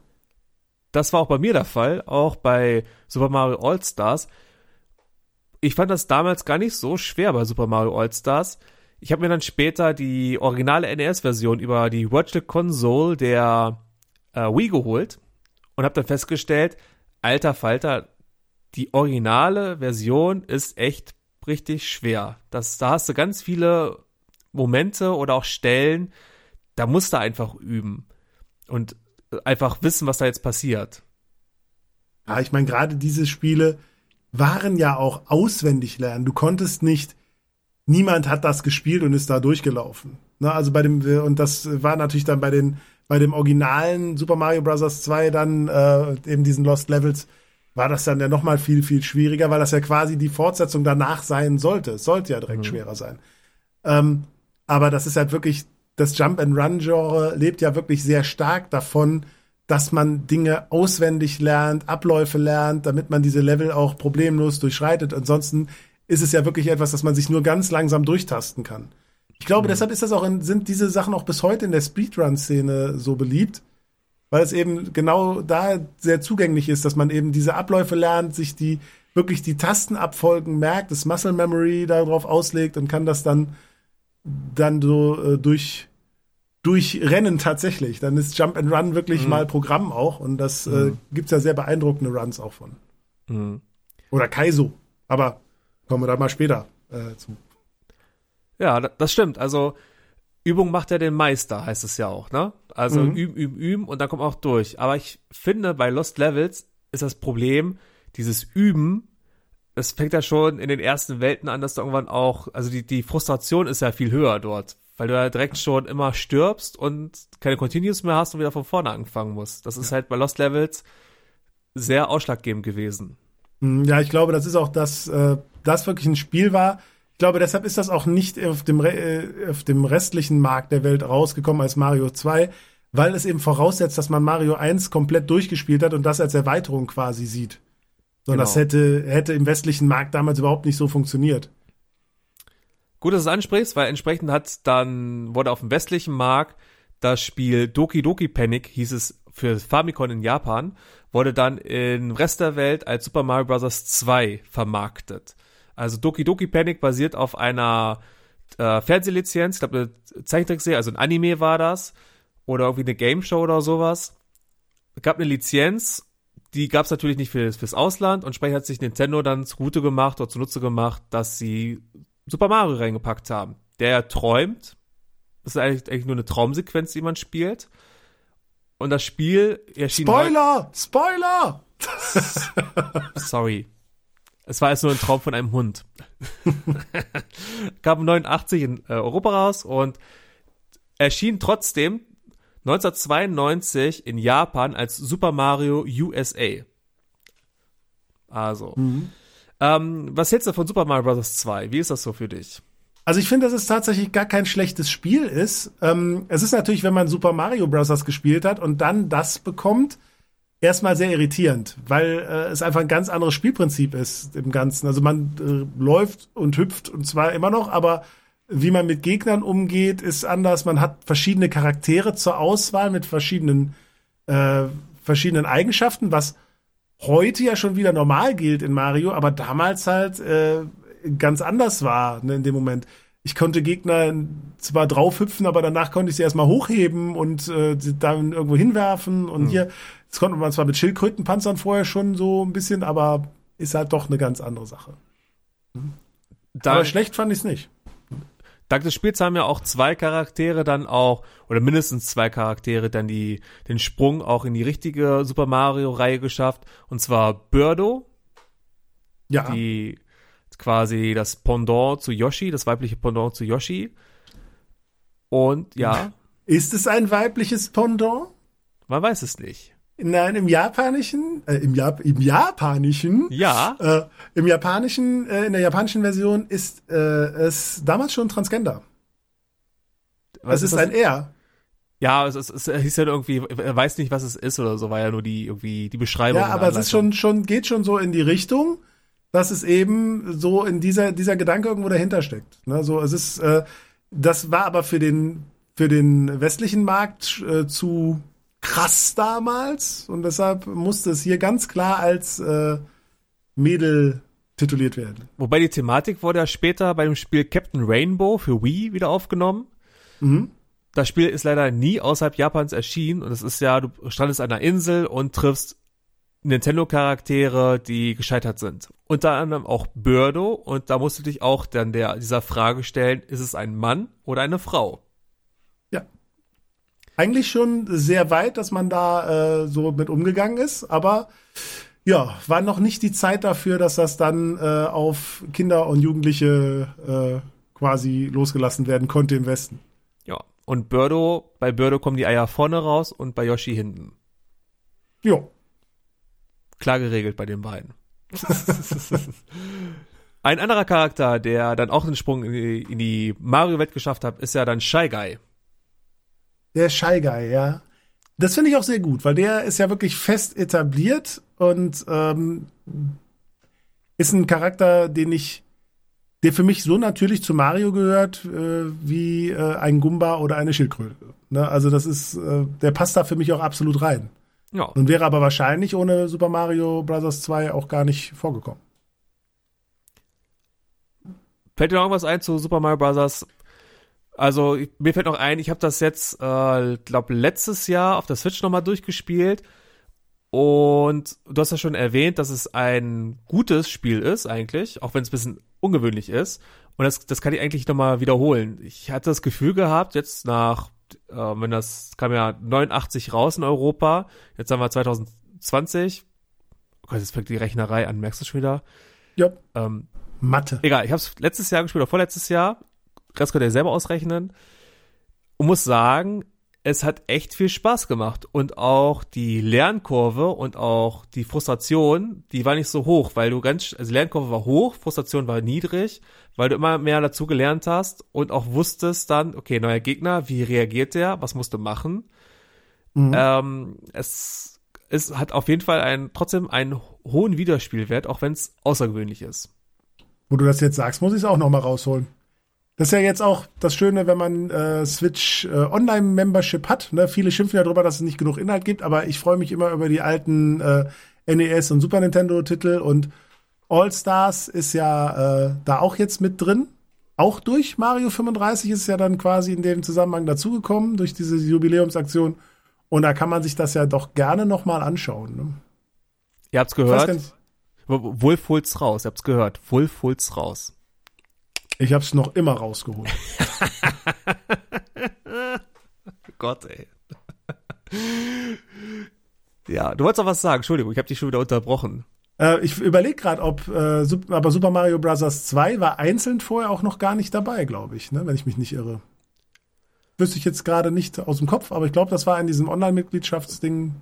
Das war auch bei mir der Fall, auch bei Super Mario All Stars. Ich fand das damals gar nicht so schwer bei Super Mario All Stars. Ich habe mir dann später die originale NES-Version über die Virtual Console der äh, Wii geholt und habe dann festgestellt, alter Falter, die originale Version ist echt richtig schwer. Das, da hast du ganz viele Momente oder auch Stellen, da musst du einfach üben und einfach wissen, was da jetzt passiert. Ja, ich meine, gerade diese Spiele waren ja auch auswendig lernen. Du konntest nicht niemand hat das gespielt und ist da durchgelaufen. Ne, also bei dem, und das war natürlich dann bei den, bei dem originalen Super Mario Bros. 2 dann äh, eben diesen Lost Levels war das dann ja noch mal viel viel schwieriger, weil das ja quasi die Fortsetzung danach sein sollte. Es sollte ja direkt mhm. schwerer sein. Ähm, aber das ist halt wirklich das Jump and Run Genre lebt ja wirklich sehr stark davon, dass man Dinge auswendig lernt, Abläufe lernt, damit man diese Level auch problemlos durchschreitet. Ansonsten ist es ja wirklich etwas, das man sich nur ganz langsam durchtasten kann. Ich glaube, mhm. deshalb ist das auch in, sind diese Sachen auch bis heute in der Speedrun-Szene so beliebt, weil es eben genau da sehr zugänglich ist, dass man eben diese Abläufe lernt, sich die wirklich die Tastenabfolgen merkt, das Muscle Memory darauf auslegt und kann das dann dann so äh, durch durchrennen tatsächlich. Dann ist Jump and Run wirklich mhm. mal Programm auch und das äh, mhm. äh, gibt's ja sehr beeindruckende Runs auch von. Mhm. Oder Kaizo, aber kommen wir da mal später äh, zu. Ja, das stimmt. Also Übung macht ja den Meister, heißt es ja auch, ne? Also mhm. üben, üben, üben und dann kommt man auch durch. Aber ich finde, bei Lost Levels ist das Problem, dieses Üben, das fängt ja schon in den ersten Welten an, dass du irgendwann auch, also die, die Frustration ist ja viel höher dort, weil du ja direkt schon immer stirbst und keine Continues mehr hast und wieder von vorne anfangen musst. Das ist ja. halt bei Lost Levels sehr ausschlaggebend gewesen. Hm, ja, ich glaube, das ist auch das, äh, das wirklich ein Spiel war. Ich glaube, deshalb ist das auch nicht auf dem, äh, auf dem restlichen Markt der Welt rausgekommen als Mario 2, weil es eben voraussetzt, dass man Mario 1 komplett durchgespielt hat und das als Erweiterung quasi sieht. Sondern genau. das hätte, hätte im westlichen Markt damals überhaupt nicht so funktioniert. Gut, dass du es ansprichst, weil entsprechend hat dann, wurde auf dem westlichen Markt das Spiel Doki Doki Panic, hieß es für Famicom in Japan, wurde dann im Rest der Welt als Super Mario Bros. 2 vermarktet. Also Doki Doki Panic basiert auf einer äh, Fernsehlizenz, ich glaube eine Zeichentrickserie, also ein Anime war das, oder irgendwie eine Game Show oder sowas. Es gab eine Lizenz die gab es natürlich nicht für, fürs Ausland und entsprechend hat sich Nintendo dann zugute gemacht oder zunutze gemacht, dass sie Super Mario reingepackt haben. Der träumt. Das ist eigentlich, eigentlich nur eine Traumsequenz, die man spielt. Und das Spiel erschien. Spoiler! Halt Spoiler! Sorry. Es war jetzt nur ein Traum von einem Hund. Gab 89 in äh, Europa raus und erschien trotzdem 1992 in Japan als Super Mario USA. Also. Mhm. Ähm, was hältst du von Super Mario Bros. 2? Wie ist das so für dich? Also ich finde, dass es tatsächlich gar kein schlechtes Spiel ist. Ähm, es ist natürlich, wenn man Super Mario Bros. gespielt hat und dann das bekommt, erstmal sehr irritierend, weil äh, es einfach ein ganz anderes Spielprinzip ist im Ganzen. Also man äh, läuft und hüpft und zwar immer noch, aber wie man mit Gegnern umgeht, ist anders. Man hat verschiedene Charaktere zur Auswahl mit verschiedenen, äh, verschiedenen Eigenschaften, was heute ja schon wieder normal gilt in Mario, aber damals halt äh, ganz anders war ne, in dem Moment. Ich konnte Gegner zwar draufhüpfen, aber danach konnte ich sie erstmal hochheben und äh, dann irgendwo hinwerfen. Und mhm. hier, das konnte man zwar mit Schildkrötenpanzern vorher schon so ein bisschen, aber ist halt doch eine ganz andere Sache. Mhm. aber schlecht fand ich es nicht. Dank des Spiels haben ja auch zwei Charaktere dann auch, oder mindestens zwei Charaktere dann die, den Sprung auch in die richtige Super Mario Reihe geschafft. Und zwar Birdo. Ja. Die quasi das Pendant zu Yoshi, das weibliche Pendant zu Yoshi. Und ja. Ist es ein weibliches Pendant? Man weiß es nicht. Nein, im Japanischen, äh, im, Jap im Japanischen, ja, äh, im Japanischen, äh, in der japanischen Version ist äh, es damals schon Transgender. Was es ist, ist ein R. Ja, es, es, es hieß ja irgendwie, er weiß nicht, was es ist oder so, war ja nur die irgendwie die Beschreibung. Ja, aber es ist schon schon geht schon so in die Richtung, dass es eben so in dieser dieser Gedanke irgendwo dahinter steckt. Ne, so es ist, äh, das war aber für den für den westlichen Markt äh, zu krass damals und deshalb musste es hier ganz klar als äh, Mädel tituliert werden. Wobei die Thematik wurde ja später bei dem Spiel Captain Rainbow für Wii wieder aufgenommen. Mhm. Das Spiel ist leider nie außerhalb Japans erschienen und es ist ja, du strandest an einer Insel und triffst Nintendo-Charaktere, die gescheitert sind. Unter anderem auch Birdo und da musst du dich auch dann der, dieser Frage stellen, ist es ein Mann oder eine Frau? eigentlich schon sehr weit, dass man da äh, so mit umgegangen ist, aber ja, war noch nicht die Zeit dafür, dass das dann äh, auf Kinder und Jugendliche äh, quasi losgelassen werden konnte im Westen. Ja. Und Birdo, bei Birdo kommen die Eier vorne raus und bei Yoshi hinten. Jo. Klar geregelt bei den beiden. Ein anderer Charakter, der dann auch den Sprung in die, die Mario-Welt geschafft hat, ist ja dann Shy Guy. Der Shy Guy, ja. Das finde ich auch sehr gut, weil der ist ja wirklich fest etabliert und ähm, ist ein Charakter, den ich, der für mich so natürlich zu Mario gehört, äh, wie äh, ein Gumba oder eine Schildkröte. Ne? Also das ist, äh, der passt da für mich auch absolut rein. Ja. Und wäre aber wahrscheinlich ohne Super Mario Bros. 2 auch gar nicht vorgekommen. Fällt dir noch irgendwas ein zu Super Mario Bros.? Also mir fällt noch ein, ich habe das jetzt, äh, glaube letztes Jahr auf der Switch nochmal durchgespielt. Und du hast ja schon erwähnt, dass es ein gutes Spiel ist eigentlich, auch wenn es ein bisschen ungewöhnlich ist. Und das, das kann ich eigentlich nochmal wiederholen. Ich hatte das Gefühl gehabt, jetzt nach, äh, wenn das kam ja 89 raus in Europa, jetzt haben wir 2020. Oh Gott, jetzt fängt die Rechnerei an, merkst du schon wieder? Ja. Ähm, Mathe. Egal, ich habe es letztes Jahr gespielt oder vorletztes Jahr. Rest könnt ihr selber ausrechnen. Und muss sagen, es hat echt viel Spaß gemacht. Und auch die Lernkurve und auch die Frustration, die war nicht so hoch, weil du ganz, also Lernkurve war hoch, Frustration war niedrig, weil du immer mehr dazu gelernt hast und auch wusstest dann, okay, neuer Gegner, wie reagiert der, was musst du machen. Mhm. Ähm, es, es hat auf jeden Fall einen, trotzdem einen hohen Wiederspielwert, auch wenn es außergewöhnlich ist. Wo du das jetzt sagst, muss ich es auch noch mal rausholen. Das ist ja jetzt auch das Schöne, wenn man äh, Switch äh, Online-Membership hat. Ne? Viele schimpfen ja darüber, dass es nicht genug Inhalt gibt, aber ich freue mich immer über die alten äh, NES und Super Nintendo-Titel und All Stars ist ja äh, da auch jetzt mit drin. Auch durch Mario 35 ist es ja dann quasi in dem Zusammenhang dazugekommen, durch diese Jubiläumsaktion. Und da kann man sich das ja doch gerne noch mal anschauen. Ne? Ihr habt's gehört? Wolf holt's raus, ihr habt's gehört. Wolf holt's raus. Ich hab's noch immer rausgeholt. Gott, ey. ja, du wolltest auch was sagen. Entschuldigung, ich habe dich schon wieder unterbrochen. Äh, ich überlege gerade, ob äh, aber Super Mario Bros. 2 war einzeln vorher auch noch gar nicht dabei, glaube ich, ne? wenn ich mich nicht irre. Wüsste ich jetzt gerade nicht aus dem Kopf, aber ich glaube, das war in diesem Online-Mitgliedschaftsding.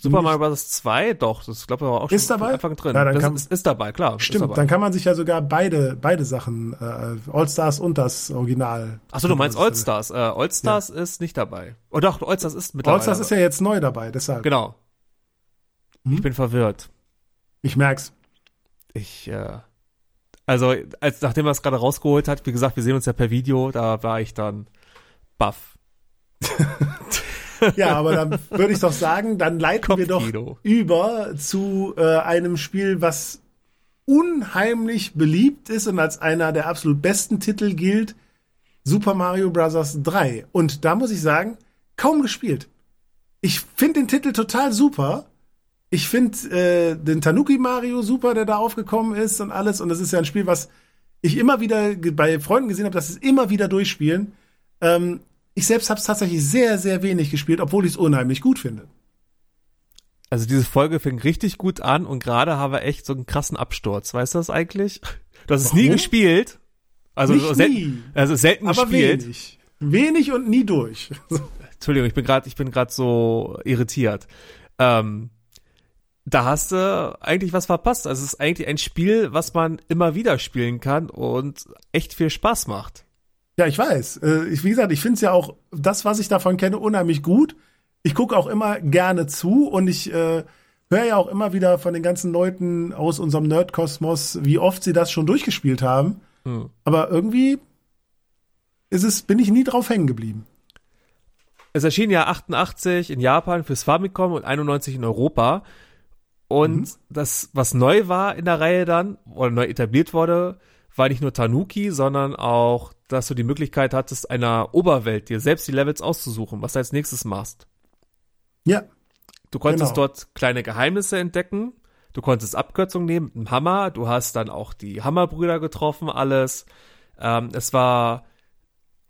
Super Mario Bros. 2, doch, das glaube ich war auch schon Ist dabei? Anfang drin. Ja, dann das kann- ist, ist dabei, klar. Stimmt, dabei. dann kann man sich ja sogar beide, beide Sachen, äh, All-Stars und das Original. Achso, du meinst Allstars. Äh, Allstars ist nicht dabei. Oh doch, Allstars ist mittlerweile. All-Stars ist ja jetzt neu dabei, deshalb. Genau. Hm? Ich bin verwirrt. Ich merk's. Ich, äh, also, als, nachdem er es gerade rausgeholt hat, wie gesagt, wir sehen uns ja per Video, da war ich dann baff. Ja, aber dann würde ich doch sagen, dann leiten wir doch Kopfkino. über zu äh, einem Spiel, was unheimlich beliebt ist und als einer der absolut besten Titel gilt, Super Mario Bros. 3. Und da muss ich sagen, kaum gespielt. Ich finde den Titel total super. Ich finde äh, den Tanuki Mario super, der da aufgekommen ist und alles. Und das ist ja ein Spiel, was ich immer wieder bei Freunden gesehen habe, dass sie es immer wieder durchspielen. Ähm, ich selbst habe es tatsächlich sehr, sehr wenig gespielt, obwohl ich es unheimlich gut finde. Also diese Folge fing richtig gut an und gerade haben wir echt so einen krassen Absturz. Weißt du das eigentlich? Du hast es nie gespielt. Also, sel nie. also selten Aber gespielt. wenig. Wenig und nie durch. Entschuldigung, ich bin gerade, ich bin gerade so irritiert. Ähm, da hast du eigentlich was verpasst. Also es ist eigentlich ein Spiel, was man immer wieder spielen kann und echt viel Spaß macht. Ja, ich weiß. Äh, Ich, wie gesagt, ich finde es ja auch, das, was ich davon kenne, unheimlich gut. Ich gucke auch immer gerne zu und ich äh, höre ja auch immer wieder von den ganzen Leuten aus unserem Nerdkosmos, wie oft sie das schon durchgespielt haben. Hm. Aber irgendwie ist es, bin ich nie drauf hängen geblieben. Es erschien ja 88 in Japan fürs Famicom und 91 in Europa. Und Mhm. das, was neu war in der Reihe dann, oder neu etabliert wurde, war nicht nur Tanuki, sondern auch, dass du die Möglichkeit hattest, einer Oberwelt dir selbst die Levels auszusuchen, was du als nächstes machst. Ja, Du konntest Genau. dort kleine Geheimnisse entdecken. Du konntest Abkürzungen nehmen mit einem Hammer. Du hast dann auch die Hammerbrüder getroffen, alles. Ähm, es war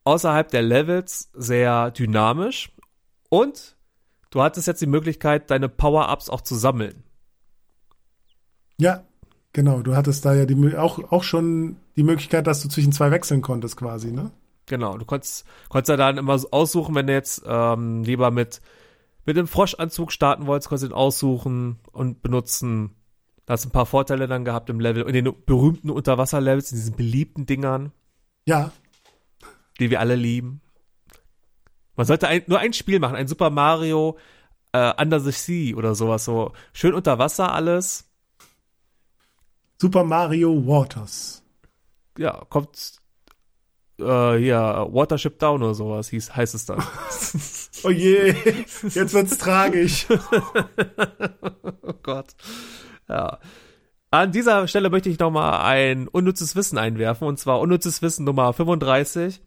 außerhalb der Levels sehr dynamisch. Und du hattest jetzt die Möglichkeit, deine Power-Ups auch zu sammeln. ja, Genau, du hattest da ja die, auch, auch schon die Möglichkeit, dass du zwischen zwei wechseln konntest quasi, ne? Genau, du konntest, konntest ja dann immer aussuchen, wenn du jetzt ähm, lieber mit, mit dem Froschanzug starten wolltest, konntest du den aussuchen und benutzen. Da hast ein paar Vorteile dann gehabt im Level, in den berühmten Unterwasserlevels, in diesen beliebten Dingern. Ja. Die wir alle lieben. Man sollte ein, nur ein Spiel machen, ein Super Mario äh, Under the Sea oder sowas, so schön unter Wasser alles. Super Mario Waters. Ja, kommt äh, hier, Watership Down oder sowas hieß, heißt es dann. oh je, jetzt wird's tragisch. oh Gott. Ja. An dieser Stelle möchte ich nochmal ein unnützes Wissen einwerfen, und zwar unnützes Wissen Nummer 35.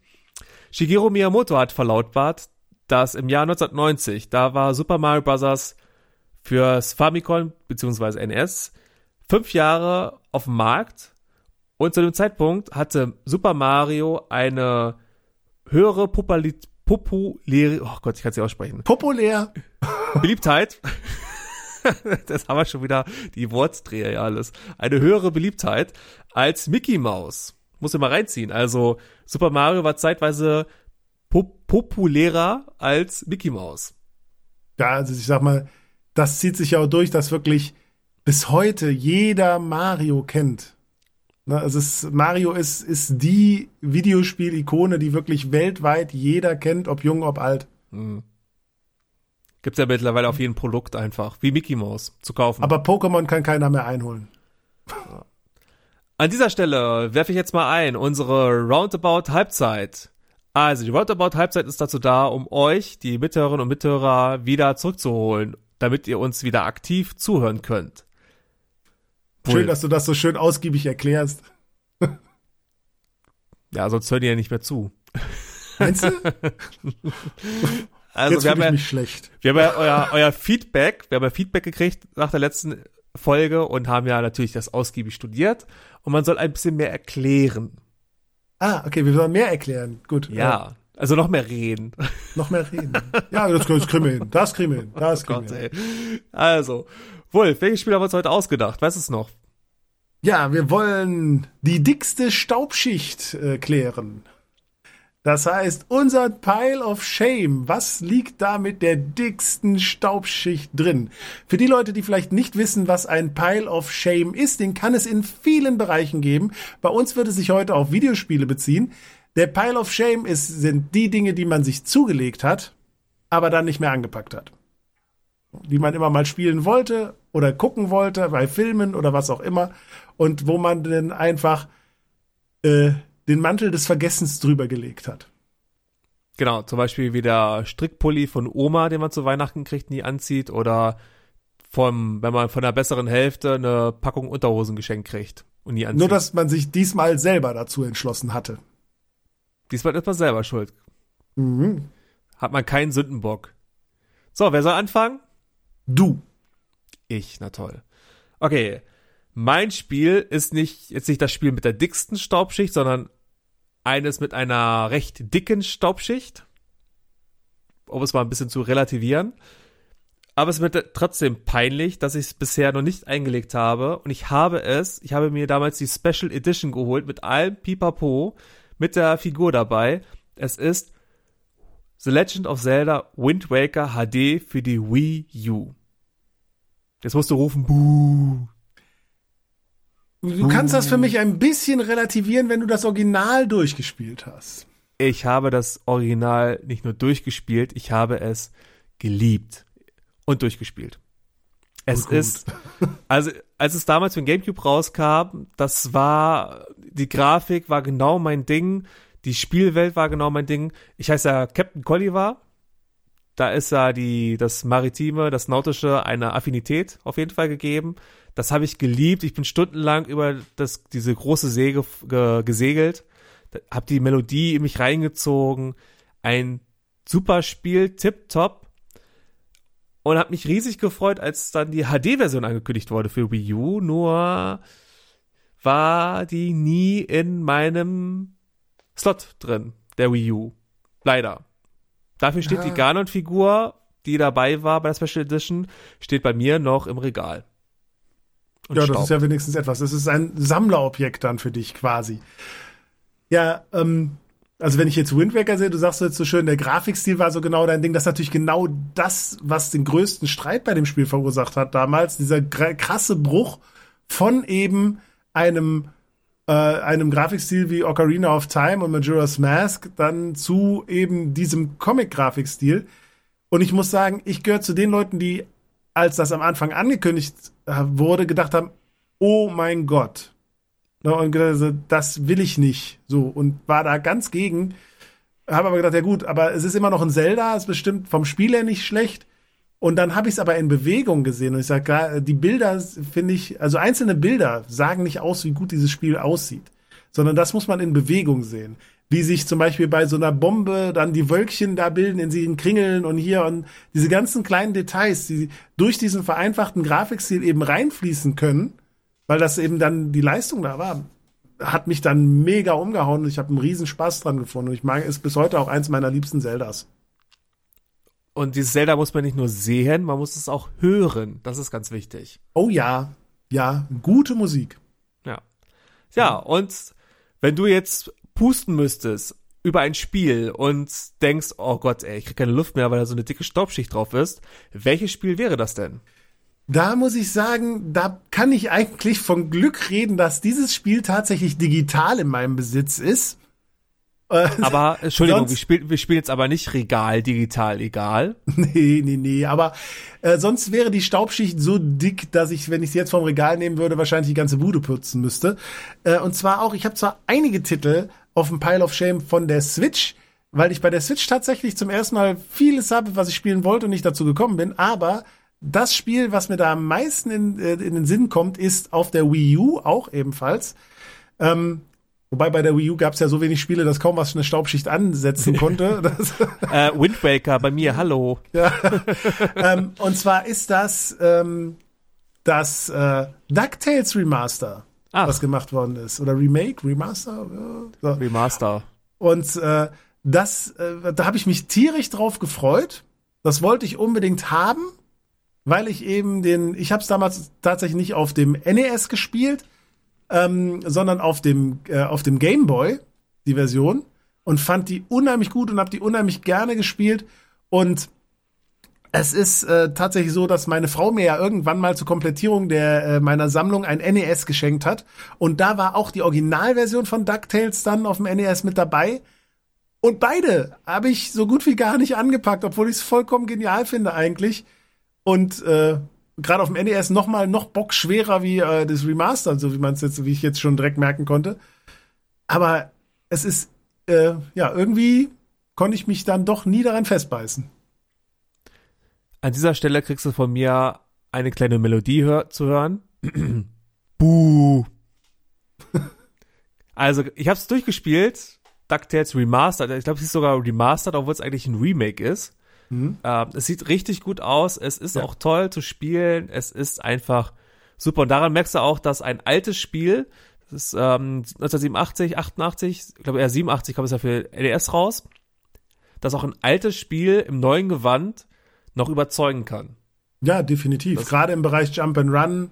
Shigeru Miyamoto hat verlautbart, dass im Jahr 1990, da war Super Mario Bros. fürs Famicom bzw. NS fünf Jahre auf dem Markt und zu dem Zeitpunkt hatte Super Mario eine höhere Populit populäre, oh Gott, ich kann es nicht aussprechen. Populär. Beliebtheit. das haben wir schon wieder die Wortdreher ja alles. Eine höhere Beliebtheit als Mickey Mouse. Muss ich mal reinziehen. Also Super Mario war zeitweise pop populärer als Mickey Mouse. Ja, also ich sag mal, das zieht sich ja auch durch, dass wirklich bis heute jeder Mario kennt. Ne, also es, Mario ist, ist die Videospiel-Ikone, die wirklich weltweit jeder kennt, ob jung, ob alt. Mhm. Gibt's ja mittlerweile auf jedem Produkt einfach, wie Mickey Mouse, zu kaufen. Aber Pokémon kann keiner mehr einholen. An dieser Stelle werfe ich jetzt mal ein, unsere Roundabout Halbzeit. Also, die Roundabout Halbzeit ist dazu da, um euch, die Mithörerinnen und Mithörer, wieder zurückzuholen, damit ihr uns wieder aktiv zuhören könnt. Schön, dass du das so schön ausgiebig erklärst. ja, sonst hören die ja nicht mehr zu. Meinst du? Also Jetzt wir haben, ja, mich schlecht. wir haben ja euer, euer Feedback, wir haben ja Feedback gekriegt nach der letzten Folge und haben ja natürlich das ausgiebig studiert und man soll ein bisschen mehr erklären. Ah, okay, wir sollen mehr erklären. Gut. Ja, also noch mehr reden. Noch mehr reden. ja, das, das kriegen wir hin. Das kriegen wir hin. Das kriegen wir hin. Also, Wolf, welches Spiel haben wir uns heute ausgedacht? Du es noch? Ja, wir wollen die dickste Staubschicht äh, klären. Das heißt, unser Pile of Shame, was liegt da mit der dicksten Staubschicht drin? Für die Leute, die vielleicht nicht wissen, was ein Pile of Shame ist, den kann es in vielen Bereichen geben. Bei uns wird es sich heute auf Videospiele beziehen. Der Pile of Shame ist, sind die Dinge, die man sich zugelegt hat, aber dann nicht mehr angepackt hat die man immer mal spielen wollte oder gucken wollte, bei Filmen oder was auch immer, und wo man dann einfach äh, den Mantel des Vergessens drüber gelegt hat. Genau, zum Beispiel wie der Strickpulli von Oma, den man zu Weihnachten kriegt, nie anzieht, oder vom, wenn man von der besseren Hälfte eine Packung Unterhosen geschenkt kriegt und nie anzieht. Nur, dass man sich diesmal selber dazu entschlossen hatte. Diesmal ist man selber schuld. Mhm. Hat man keinen Sündenbock. So, wer soll anfangen? Du. Ich, na toll. Okay. Mein Spiel ist nicht, jetzt nicht das Spiel mit der dicksten Staubschicht, sondern eines mit einer recht dicken Staubschicht. Um es mal ein bisschen zu relativieren. Aber es wird trotzdem peinlich, dass ich es bisher noch nicht eingelegt habe. Und ich habe es, ich habe mir damals die Special Edition geholt mit allem Pipapo, mit der Figur dabei. Es ist The Legend of Zelda Wind Waker HD für die Wii U. Jetzt musst du rufen, buh. Du kannst das für mich ein bisschen relativieren, wenn du das Original durchgespielt hast. Ich habe das Original nicht nur durchgespielt, ich habe es geliebt und durchgespielt. Es gut, ist, also als es damals für den Gamecube rauskam, das war, die Grafik war genau mein Ding, die Spielwelt war genau mein Ding. Ich heiße ja Captain Colliver da ist ja die, das Maritime, das Nautische eine Affinität auf jeden Fall gegeben. Das habe ich geliebt. Ich bin stundenlang über das, diese große Säge ge, gesegelt, habe die Melodie in mich reingezogen. Ein super Spiel, tipptopp. Und habe mich riesig gefreut, als dann die HD-Version angekündigt wurde für Wii U. Nur war die nie in meinem Slot drin, der Wii U. Leider. Dafür steht ah. die Ganon-Figur, die dabei war bei der Special Edition, steht bei mir noch im Regal. und ja, Staub. das ist ja wenigstens etwas. Das ist ein Sammlerobjekt dann für dich quasi. Ja, ähm, also wenn ich jetzt Wind Waker sehe, du sagst jetzt so schön, der Grafikstil war so genau dein Ding. Das ist natürlich genau das, was den größten Streit bei dem Spiel verursacht hat damals. Dieser krasse Bruch von eben einem äh, einem Grafikstil wie Ocarina of Time und Majora's Mask dann zu eben diesem Comic-Grafikstil. Und ich muss sagen, ich gehöre zu den Leuten, die, als das am Anfang angekündigt wurde, gedacht haben, oh mein Gott. Und gedacht, das will ich nicht. So, und war da ganz gegen. Habe aber gedacht, ja gut, aber es ist immer noch ein Zelda, ist bestimmt vom Spiel her nicht schlecht. Und dann habe ich es aber in Bewegung gesehen und ich sage, die Bilder finde ich, also einzelne Bilder sagen nicht aus, wie gut dieses Spiel aussieht, sondern das muss man in Bewegung sehen. Wie sich zum Beispiel bei so einer Bombe dann die Wölkchen da bilden, in sie kringeln und hier und diese ganzen kleinen Details, die durch diesen vereinfachten Grafikstil eben reinfließen können, weil das eben dann die Leistung da war, hat mich dann mega umgehauen und ich habe einen riesen Spaß dran gefunden und ich mag es bis heute auch eins meiner liebsten Zeldas. Und dieses Zelda muss man nicht nur sehen, man muss es auch hören. Das ist ganz wichtig. Oh ja, ja, gute Musik. Ja. Ja, und wenn du jetzt pusten müsstest über ein Spiel und denkst, oh Gott, ey, ich krieg keine Luft mehr, weil da so eine dicke Staubschicht drauf ist, welches Spiel wäre das denn? Da muss ich sagen, da kann ich eigentlich von Glück reden, dass dieses Spiel tatsächlich digital in meinem Besitz ist. Äh, aber, Entschuldigung, wir spielen, wir spielen jetzt aber nicht Regal, digital, egal. Nee, nee, nee, aber äh, sonst wäre die Staubschicht so dick, dass ich, wenn ich sie jetzt vom Regal nehmen würde, wahrscheinlich die ganze Bude putzen müsste. Äh, und zwar auch, ich habe zwar einige Titel auf dem Pile of Shame von der Switch, weil ich bei der Switch tatsächlich zum ersten Mal vieles habe, was ich spielen wollte und nicht dazu gekommen bin, aber das Spiel, was mir da am meisten in, äh, in den Sinn kommt, ist auf der Wii U auch ebenfalls. Ähm, Wobei bei der Wii U gab es ja so wenig Spiele, dass kaum was eine Staubschicht ansetzen konnte. äh, Wind Waker bei mir, hallo. ja. ähm, und zwar ist das ähm, das äh, DuckTales Remaster, Ach. was gemacht worden ist. Oder Remake, Remaster? Ja. So. Remaster. Und äh, das, äh, da habe ich mich tierisch drauf gefreut. Das wollte ich unbedingt haben, weil ich eben den, ich habe es damals tatsächlich nicht auf dem NES gespielt, ähm, sondern auf dem, äh, auf dem Game Boy, die Version, und fand die unheimlich gut und habe die unheimlich gerne gespielt. Und es ist äh, tatsächlich so, dass meine Frau mir ja irgendwann mal zur Komplettierung der äh, meiner Sammlung ein NES geschenkt hat. Und da war auch die Originalversion von DuckTales dann auf dem NES mit dabei. Und beide habe ich so gut wie gar nicht angepackt, obwohl ich es vollkommen genial finde eigentlich. Und äh, gerade auf dem NES noch mal noch bockschwerer wie äh, das Remaster, so wie man es jetzt, wie ich jetzt schon direkt merken konnte. Aber es ist äh, ja irgendwie konnte ich mich dann doch nie daran festbeißen. An dieser Stelle kriegst du von mir eine kleine Melodie hör zu hören. Buh. also, ich habe es durchgespielt. DuckTales Remastered. Ich glaube, es ist sogar Remastered, obwohl es eigentlich ein Remake ist. Mhm. Ähm, es sieht richtig gut aus. Es ist ja. auch toll zu spielen. Es ist einfach super. Und daran merkst du auch, dass ein altes Spiel, das ist ähm, 1987, 88, ich glaube eher 87 kam es ja für NES raus, dass auch ein altes Spiel im neuen Gewand noch überzeugen kann. Ja, definitiv. Das Gerade im Bereich Jump and Run,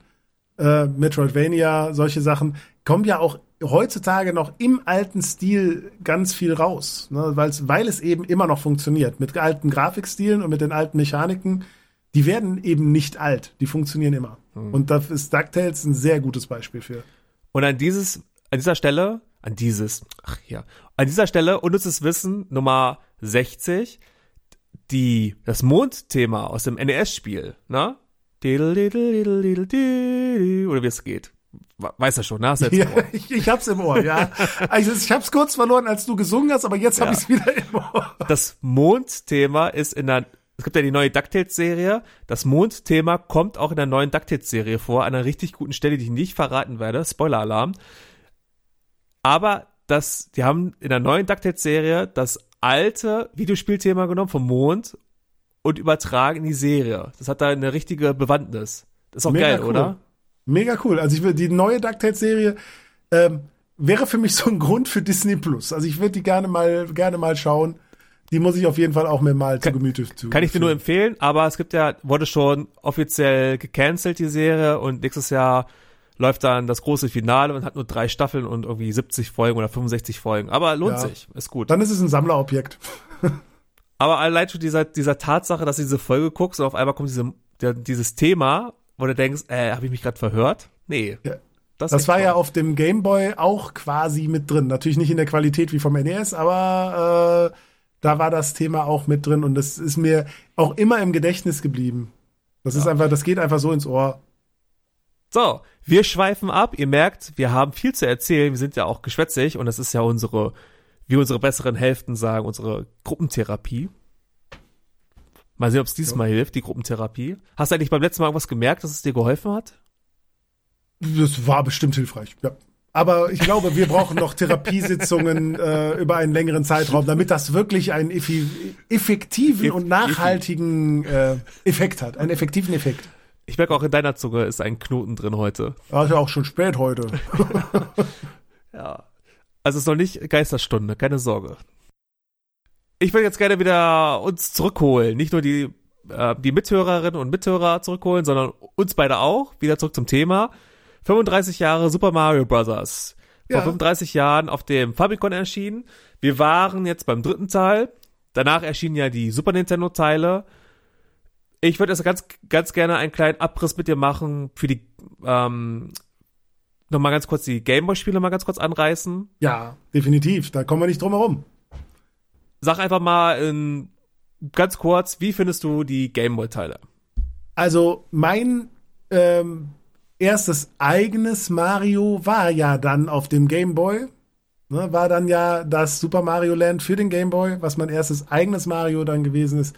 äh, Metroidvania, solche Sachen, kommen ja auch heutzutage noch im alten Stil ganz viel raus, ne? Weil es eben immer noch funktioniert. Mit alten Grafikstilen und mit den alten Mechaniken, die werden eben nicht alt, die funktionieren immer. Hm. Und da ist DuckTales ein sehr gutes Beispiel für. Und an dieses, an dieser Stelle, an dieses, ach ja, an dieser Stelle unnützes Wissen Nummer 60, die, das Mondthema aus dem NES-Spiel, ne? Oder wie es geht. Weiß er schon, ne? Ja, ich, ich hab's im Ohr, ja. Also ich hab's kurz verloren, als du gesungen hast, aber jetzt ja. hab ich's wieder im Ohr. Das Mondthema ist in der, es gibt ja die neue DuckTales-Serie. Das Mondthema kommt auch in der neuen DuckTales-Serie vor, an einer richtig guten Stelle, die ich nicht verraten werde. Spoiler-Alarm. Aber das, die haben in der neuen DuckTales-Serie das alte Videospielthema genommen vom Mond und übertragen in die Serie. Das hat da eine richtige Bewandtnis. Das ist auch Mega geil, cool. oder? Mega cool. Also ich will die neue DuckTales-Serie ähm, wäre für mich so ein Grund für Disney Plus. Also ich würde die gerne mal gerne mal schauen. Die muss ich auf jeden Fall auch mir mal zu Gemüte zu. Kann ich dir nur empfehlen, aber es gibt ja, wurde schon offiziell gecancelt, die Serie, und nächstes Jahr läuft dann das große Finale und hat nur drei Staffeln und irgendwie 70 Folgen oder 65 Folgen. Aber lohnt ja. sich, ist gut. Dann ist es ein Sammlerobjekt. Aber allein schon dieser, dieser Tatsache, dass du diese Folge guckst und auf einmal kommt diese, der, dieses Thema, wo du denkst, äh, habe ich mich gerade verhört? Nee. Ja. Das, das war toll. ja auf dem Game Boy auch quasi mit drin. Natürlich nicht in der Qualität wie vom NES, aber äh, da war das Thema auch mit drin und das ist mir auch immer im Gedächtnis geblieben. Das ja. ist einfach, das geht einfach so ins Ohr. So, wir schweifen ab. Ihr merkt, wir haben viel zu erzählen. Wir sind ja auch geschwätzig und das ist ja unsere, wie unsere besseren Hälften sagen, unsere Gruppentherapie. Mal sehen, ob es diesmal ja. hilft, die Gruppentherapie. Hast du eigentlich beim letzten Mal irgendwas gemerkt, dass es dir geholfen hat? Das war bestimmt hilfreich, ja. Aber ich glaube, wir brauchen noch Therapiesitzungen äh, über einen längeren Zeitraum, damit das wirklich einen effektiven und nachhaltigen äh, Effekt hat. Einen effektiven Effekt. Ich merke auch in deiner Zunge ist ein Knoten drin heute. Ja, ist ja auch schon spät heute. ja. Also es ist noch nicht Geisterstunde, keine Sorge. Ich will jetzt gerne wieder uns zurückholen. Nicht nur die, äh, die Mithörerinnen und Mithörer zurückholen, sondern uns beide auch. Wieder zurück zum Thema. 35 Jahre Super Mario Bros. Vor ja. 35 Jahren auf dem Famicom erschienen. Wir waren jetzt beim dritten Teil. Danach erschienen ja die Super Nintendo Teile. Ich würde jetzt ganz, ganz gerne einen kleinen Abriss mit dir machen für die, ähm, nochmal ganz kurz die Gameboy-Spiele mal ganz kurz anreißen. Ja, definitiv. Da kommen wir nicht drum herum. Sag einfach mal in, ganz kurz, wie findest du die Gameboy-Teile? Also mein ähm, erstes eigenes Mario war ja dann auf dem Gameboy. Ne, war dann ja das Super Mario Land für den Gameboy, was mein erstes eigenes Mario dann gewesen ist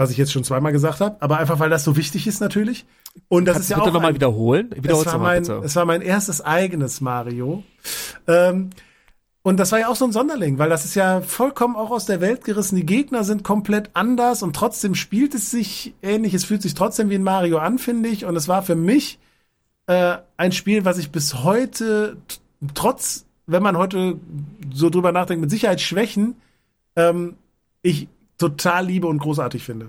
was ich jetzt schon zweimal gesagt habe, aber einfach weil das so wichtig ist natürlich. Und das Kannst ist ja auch nochmal wiederholen. Wiederholst es war, mein, bitte. es war mein erstes eigenes Mario. Ähm, und das war ja auch so ein Sonderling, weil das ist ja vollkommen auch aus der Welt gerissen. Die Gegner sind komplett anders und trotzdem spielt es sich ähnlich. Es fühlt sich trotzdem wie ein Mario an, finde ich. Und es war für mich äh, ein Spiel, was ich bis heute, trotz, wenn man heute so drüber nachdenkt, mit Sicherheit Schwächen, ähm, ich total liebe und großartig finde.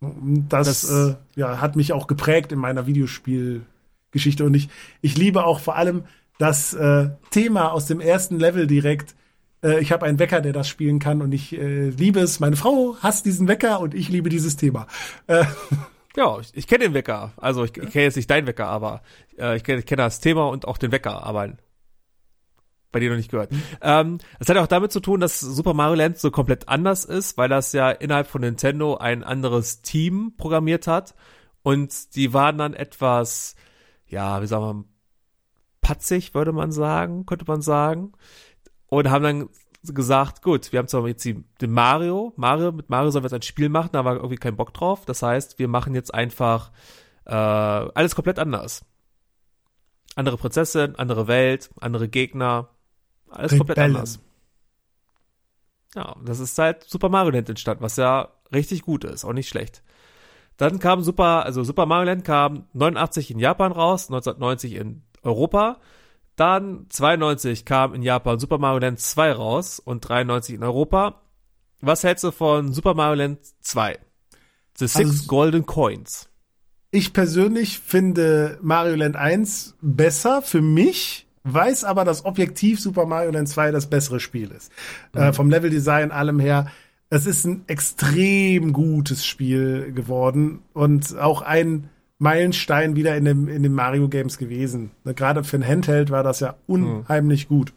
Das, das äh, ja, hat mich auch geprägt in meiner Videospielgeschichte und ich, ich liebe auch vor allem das äh, Thema aus dem ersten Level direkt. Äh, ich habe einen Wecker, der das spielen kann und ich äh, liebe es. Meine Frau hasst diesen Wecker und ich liebe dieses Thema. Äh, ja, ich, ich kenne den Wecker. Also ich, ich kenne jetzt nicht deinen Wecker, aber äh, ich kenne kenn das Thema und auch den Wecker. Aber bei dir noch nicht gehört. Mhm. Ähm, das hat auch damit zu tun, dass Super Mario Land so komplett anders ist, weil das ja innerhalb von Nintendo ein anderes Team programmiert hat. Und die waren dann etwas, ja, wie sagen wir, patzig, würde man sagen, könnte man sagen. Und haben dann gesagt, gut, wir haben zwar jetzt die, den Mario, Mario, mit Mario sollen wir jetzt ein Spiel machen, da war irgendwie kein Bock drauf. Das heißt, wir machen jetzt einfach äh, alles komplett anders. Andere Prozesse, andere Welt, andere Gegner, alles komplett anders. Ja, das ist halt Super Mario Land entstanden, was ja richtig gut ist, auch nicht schlecht. Dann kam Super, also Super Mario Land kam 89 in Japan raus, 1990 in Europa. Dann 92 kam in Japan Super Mario Land 2 raus und 93 in Europa. Was hältst du von Super Mario Land 2? The Six also, Golden Coins. Ich persönlich finde Mario Land 1 besser für mich weiß aber, dass objektiv Super Mario Land 2 das bessere Spiel ist. Äh, mhm. Äh, vom Leveldesign, allem her. Es ist ein extrem gutes Spiel geworden und auch ein Meilenstein wieder in dem, in den Mario Games gewesen. Ne, gerade für ein Handheld war das ja unheimlich mhm. gut.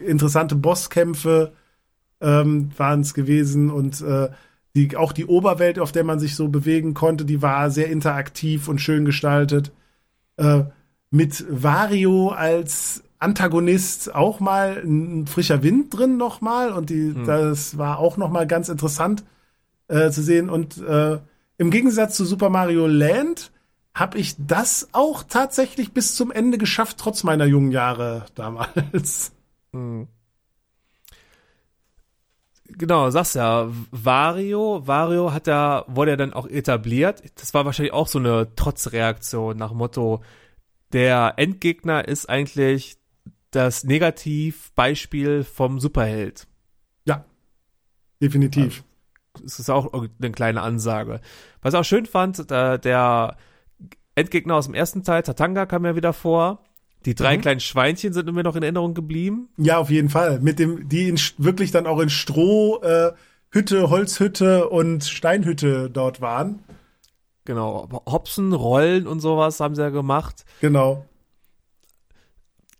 Interessante Bosskämpfe ähm, waren es gewesen und äh, die, auch die Oberwelt, auf der man sich so bewegen konnte, die war sehr interaktiv und schön gestaltet. Äh, mit Vario als Antagonist auch mal ein frischer Wind drin nochmal und die, hm. das war auch nochmal ganz interessant äh, zu sehen und äh, im Gegensatz zu Super Mario Land habe ich das auch tatsächlich bis zum Ende geschafft, trotz meiner jungen Jahre damals. Hm. Genau, sagst ja, Vario, Vario hat ja, wurde ja dann auch etabliert. Das war wahrscheinlich auch so eine Trotzreaktion nach Motto, der Endgegner ist eigentlich das Negativbeispiel vom Superheld. Ja, definitiv. Das ist auch eine kleine Ansage. Was ich auch schön fand, der Endgegner aus dem ersten Teil, Tatanga kam ja wieder vor. Die drei Mhm. kleinen Schweinchen sind mir noch in Erinnerung geblieben. Ja, auf jeden Fall. Mit dem, die in, wirklich dann auch in Stroh, äh, Hütte, Holzhütte und Steinhütte dort waren. Genau, Hopsen, Rollen und sowas haben sie ja gemacht. Genau.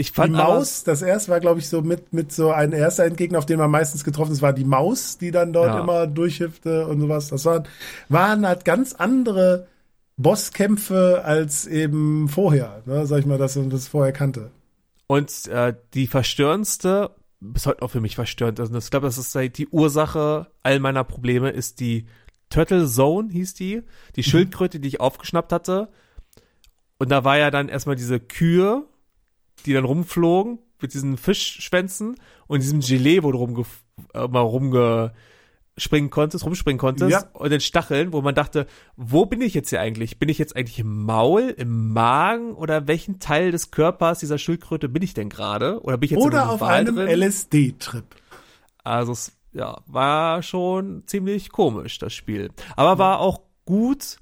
Ich Die fand aber- Maus, das erste war, glaube ich, so mit, mit so ein erster Endgegner, auf den man meistens getroffen ist, war die Maus, die dann dort Ja. immer durchhüpfte und sowas. Das waren, waren halt ganz andere Bosskämpfe als eben vorher, ne, sag ich mal, dass man das vorher kannte. Und äh, die verstörendste, bis heute auch für mich verstörend, also ich glaube, das ist halt die Ursache all meiner Probleme, ist die Turtle Zone, hieß die. Die Schildkröte, die ich aufgeschnappt hatte. Und da war ja dann erstmal diese Kühe, die dann rumflogen mit diesen Fischschwänzen und diesem Gelee, wo du rumge äh, mal rumgespringen konntest, rumspringen konntest Ja. und den Stacheln, wo man dachte, wo bin ich jetzt hier eigentlich? Bin ich jetzt eigentlich im Maul, im Magen oder welchen Teil des Körpers dieser Schildkröte bin ich denn gerade? Oder bin ich jetzt Oder auf Wal einem? LSD-Trip. Also es ja, war schon ziemlich komisch, das Spiel. Aber war auch gut.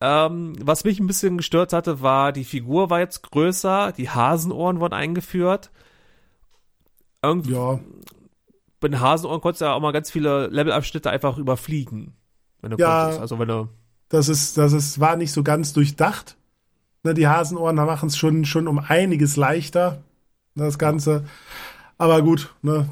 Ähm, was mich ein bisschen gestört hatte, war, die Figur war jetzt größer, die Hasenohren wurden eingeführt. Irgendwie Ja, bei den Hasenohren konntest du ja auch mal ganz viele Levelabschnitte einfach überfliegen. Wenn du Ja. konntest. Also wenn du. das ist, das ist, war nicht so ganz durchdacht. Ne, die Hasenohren machen es schon, schon um einiges leichter, das Ganze. Aber gut, ne,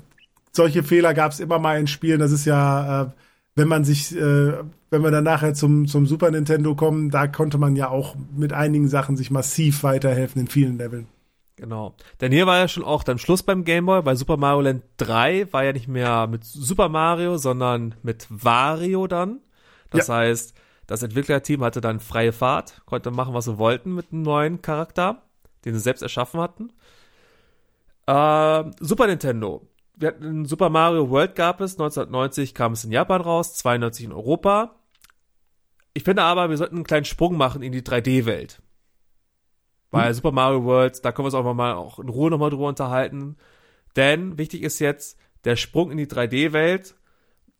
solche Fehler gab es immer mal in Spielen. Das ist ja, äh, wenn man sich, äh, wenn wir dann nachher zum, zum Super Nintendo kommen, da konnte man ja auch mit einigen Sachen sich massiv weiterhelfen in vielen Leveln. Genau. Denn hier war ja schon auch dann Schluss beim Gameboy. Bei Super Mario Land 3 war ja nicht mehr mit Super Mario, sondern mit Wario dann. Das heißt, das Entwicklerteam hatte dann freie Fahrt, konnte machen, was sie wollten mit einem neuen Charakter, den sie selbst erschaffen hatten. Ähm, Super Nintendo. Wir hatten Super Mario World gab es, 1990 kam es in Japan raus, 92 in Europa. Ich finde aber, wir sollten einen kleinen Sprung machen in die 3D-Welt. Bei Super Mario World, da können wir uns auch mal auch in Ruhe nochmal drüber unterhalten. Denn wichtig ist jetzt der Sprung in die 3D-Welt.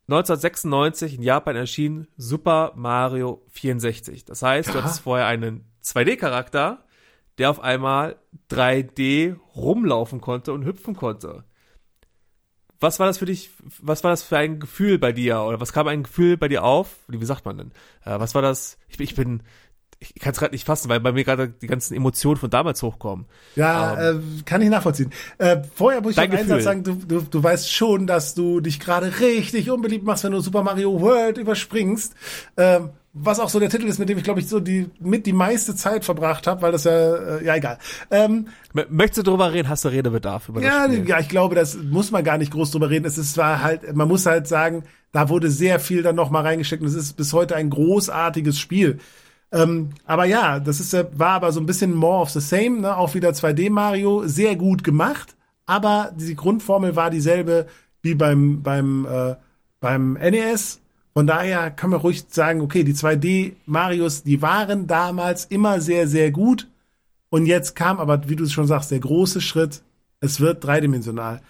1996 in Japan erschien Super Mario 64. Das heißt, du Ja. hattest vorher einen 2D-Charakter, der auf einmal 3D rumlaufen konnte und hüpfen konnte. Was war das für dich, was war das für ein Gefühl bei dir? Oder was kam ein Gefühl bei dir auf? Wie sagt man denn? Äh, was war das? Ich, bin- ich bin, ich kann es gerade nicht fassen, weil bei mir gerade die ganzen Emotionen von damals hochkommen. Ja, äh, kann ich nachvollziehen. Äh, vorher muss ich noch einen. Satz sagen, du, du, du weißt schon, dass du dich gerade richtig unbeliebt machst, wenn du Super Mario World überspringst. Ähm, was auch so der Titel ist, mit dem ich, glaube ich, so die mit die meiste Zeit verbracht habe, weil das ja, äh, ja egal. Ähm, möchtest du drüber reden? Hast du Redebedarf über ja, das Spiel? ja, ich glaube, das muss man gar nicht groß drüber reden. Es ist zwar halt, man muss halt sagen, da wurde sehr viel dann noch mal reingesteckt und es ist bis heute ein großartiges Spiel. Ähm, aber ja, das ist, war aber so ein bisschen more of the same, ne? auch wieder 2D Mario, sehr gut gemacht, aber die Grundformel war dieselbe wie beim, beim, äh, beim NES. Von daher kann man ruhig sagen, okay, die 2D Marios, die waren damals immer sehr, sehr gut. Und jetzt kam aber, wie du es schon sagst, der große Schritt, es wird dreidimensional.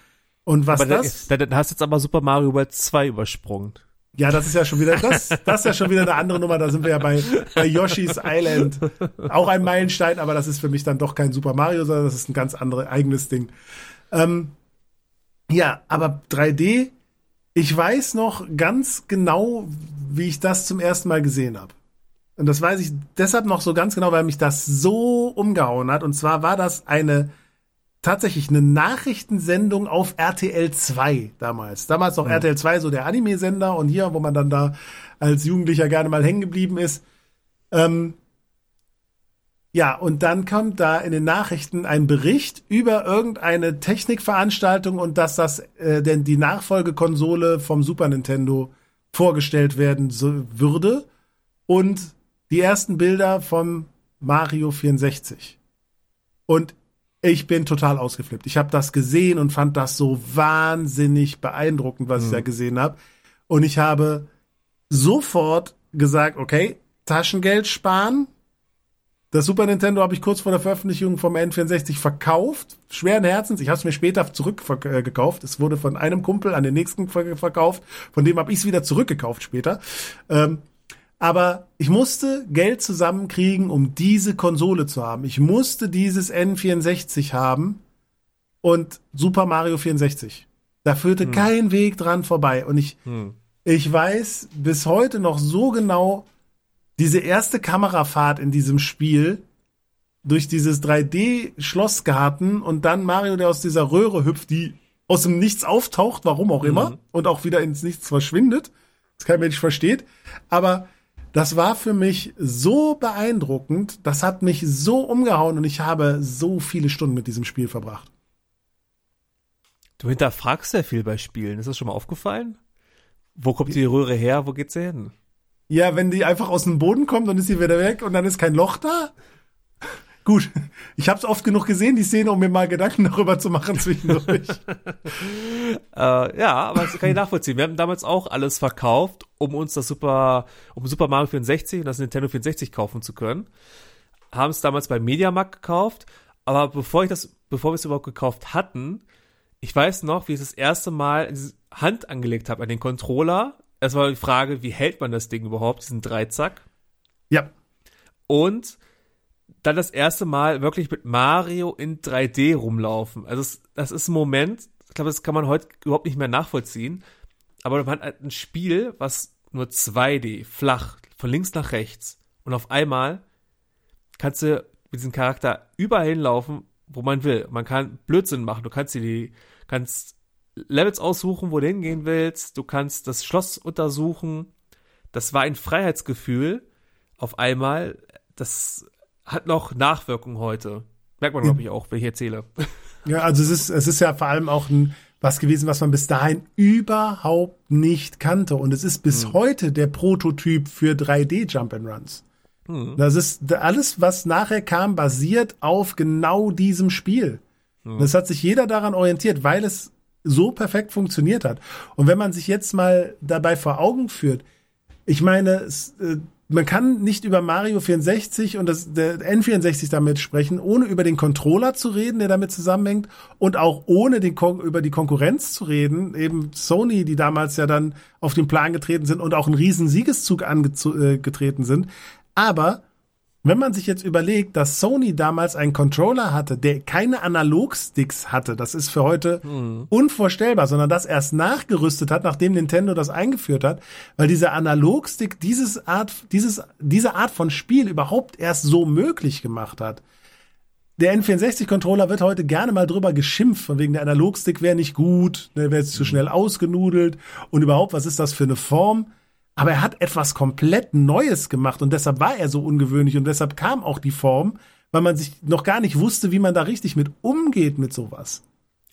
Und was Aber das, da, da, hast jetzt aber Super Mario World 2 übersprungen. ja, das ist ja schon wieder, das, das ist ja schon wieder eine andere Nummer. Da sind wir ja bei, bei Yoshi's Island. Auch ein Meilenstein, aber das ist für mich dann doch kein Super Mario, sondern das ist ein ganz anderes eigenes Ding. Ähm, ja, aber 3D, ich weiß noch ganz genau, wie ich das zum ersten Mal gesehen habe. Und das weiß ich deshalb noch so ganz genau, weil mich das so umgehauen hat. Und zwar war das eine tatsächlich eine Nachrichtensendung auf RTL 2 damals. Damals noch RTL 2, so der Anime-Sender und hier, wo man dann da als Jugendlicher gerne mal hängen geblieben ist. Ähm, ja, und dann kommt da in den Nachrichten ein Bericht über irgendeine Technikveranstaltung und dass das äh, denn die Nachfolgekonsole vom Super Nintendo vorgestellt werden so, würde und die ersten Bilder vom Mario 64. Und ich bin total ausgeflippt. Ich habe das gesehen und fand das so wahnsinnig beeindruckend, was ich da gesehen habe. Und ich habe sofort gesagt, okay, Taschengeld sparen. Das Super Nintendo habe ich kurz vor der Veröffentlichung vom N64 verkauft. Schweren Herzens. Ich habe es mir später zurückgekauft. Es wurde von einem Kumpel an den nächsten ver verkauft. Von dem habe ich es wieder zurückgekauft später. Ähm, Aber ich musste Geld zusammenkriegen, um diese Konsole zu haben. Ich musste dieses N64 haben und Super Mario 64. Da führte hm. kein Weg dran vorbei. Und ich, hm. ich weiß bis heute noch so genau diese erste Kamerafahrt in diesem Spiel durch dieses 3D-Schlossgarten und dann Mario, der aus dieser Röhre hüpft, die aus dem Nichts auftaucht, warum auch immer, mhm. und auch wieder ins Nichts verschwindet. Das kein Mensch versteht. Aber das war für mich so beeindruckend, das hat mich so umgehauen und ich habe so viele Stunden mit diesem Spiel verbracht. Du hinterfragst sehr viel bei Spielen. Ist das schon mal aufgefallen? Wo kommt die Röhre her? Wo geht sie hin? Ja, wenn die einfach aus dem Boden kommt, dann ist sie wieder weg und dann ist kein Loch da. Gut, ich habe es oft genug gesehen, die Szene, um mir mal Gedanken darüber zu machen zwischendurch. äh, ja, aber das kann ich nachvollziehen. Wir haben damals auch alles verkauft, um uns das Super, um Super Mario 64 und das Nintendo 64 kaufen zu können. Haben es damals beim Mediamarkt gekauft, aber bevor ich das, bevor wir es überhaupt gekauft hatten, ich weiß noch, wie ich das erste Mal Hand angelegt habe an den Controller. Es war die Frage, wie hält man das Ding überhaupt, diesen Dreizack? Ja. Und dann das erste Mal wirklich mit Mario in 3D rumlaufen. Also es, das ist ein Moment, ich glaube, das kann man heute überhaupt nicht mehr nachvollziehen. Aber man hat ein Spiel, was nur 2D, flach, von links nach rechts. Und auf einmal kannst du mit diesem Charakter überall hinlaufen, wo man will. Man kann Blödsinn machen. Du kannst dir die, kannst Levels aussuchen, wo du hingehen willst. Du kannst das Schloss untersuchen. Das war ein Freiheitsgefühl auf einmal. Das hat noch Nachwirkung heute. Merkt man, glaube ich, auch, wenn ich erzähle. Ja, also es ist, es ist ja vor allem auch ein, was gewesen, was man bis dahin überhaupt nicht kannte. Und es ist bis hm. heute der Prototyp für 3D Jump'n'Runs. Hm. Das ist alles, was nachher kam, basiert auf genau diesem Spiel. Hm. Das hat sich jeder daran orientiert, weil es so perfekt funktioniert hat. Und wenn man sich jetzt mal dabei vor Augen führt, ich meine, es, äh, man kann nicht über Mario 64 und das der N64 damit sprechen, ohne über den Controller zu reden, der damit zusammenhängt und auch ohne den über die Konkurrenz zu reden, eben Sony, die damals ja dann auf den Plan getreten sind und auch einen riesen Siegeszug angetreten äh, sind. Aber wenn man sich jetzt überlegt, dass Sony damals einen Controller hatte, der keine Analogsticks hatte, das ist für heute mhm. unvorstellbar, sondern das erst nachgerüstet hat, nachdem Nintendo das eingeführt hat, weil dieser Analogstick dieses Art, dieses, diese Art von Spiel überhaupt erst so möglich gemacht hat. Der N64-Controller wird heute gerne mal drüber geschimpft, von wegen der Analogstick wäre nicht gut, der wäre zu schnell ausgenudelt und überhaupt, was ist das für eine Form? Aber er hat etwas komplett Neues gemacht und deshalb war er so ungewöhnlich und deshalb kam auch die Form, weil man sich noch gar nicht wusste, wie man da richtig mit umgeht mit sowas.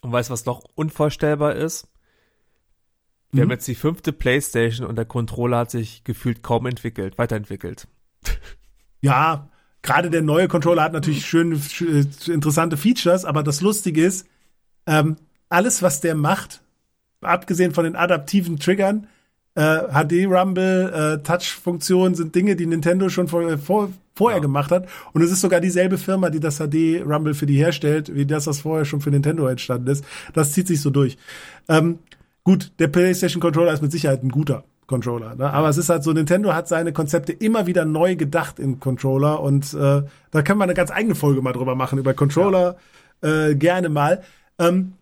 Und weißt du, was noch unvorstellbar ist? Wir mhm. haben jetzt die fünfte Playstation und der Controller hat sich gefühlt kaum entwickelt, weiterentwickelt. Ja, gerade der neue Controller hat natürlich schöne, schön, interessante Features, aber das Lustige ist, ähm, alles, was der macht, abgesehen von den adaptiven Triggern, äh, HD-Rumble, äh, Touch-Funktion sind Dinge, die Nintendo schon vor, vor, vorher ja. gemacht hat. Und es ist sogar dieselbe Firma, die das HD-Rumble für die herstellt, wie das, was vorher schon für Nintendo entstanden ist. Das zieht sich so durch. Ähm, gut, der PlayStation Controller ist mit Sicherheit ein guter Controller. Ne? Aber es ist halt so, Nintendo hat seine Konzepte immer wieder neu gedacht in Controller und äh, da können wir eine ganz eigene Folge mal drüber machen, über Controller ja. äh, gerne mal. Ähm,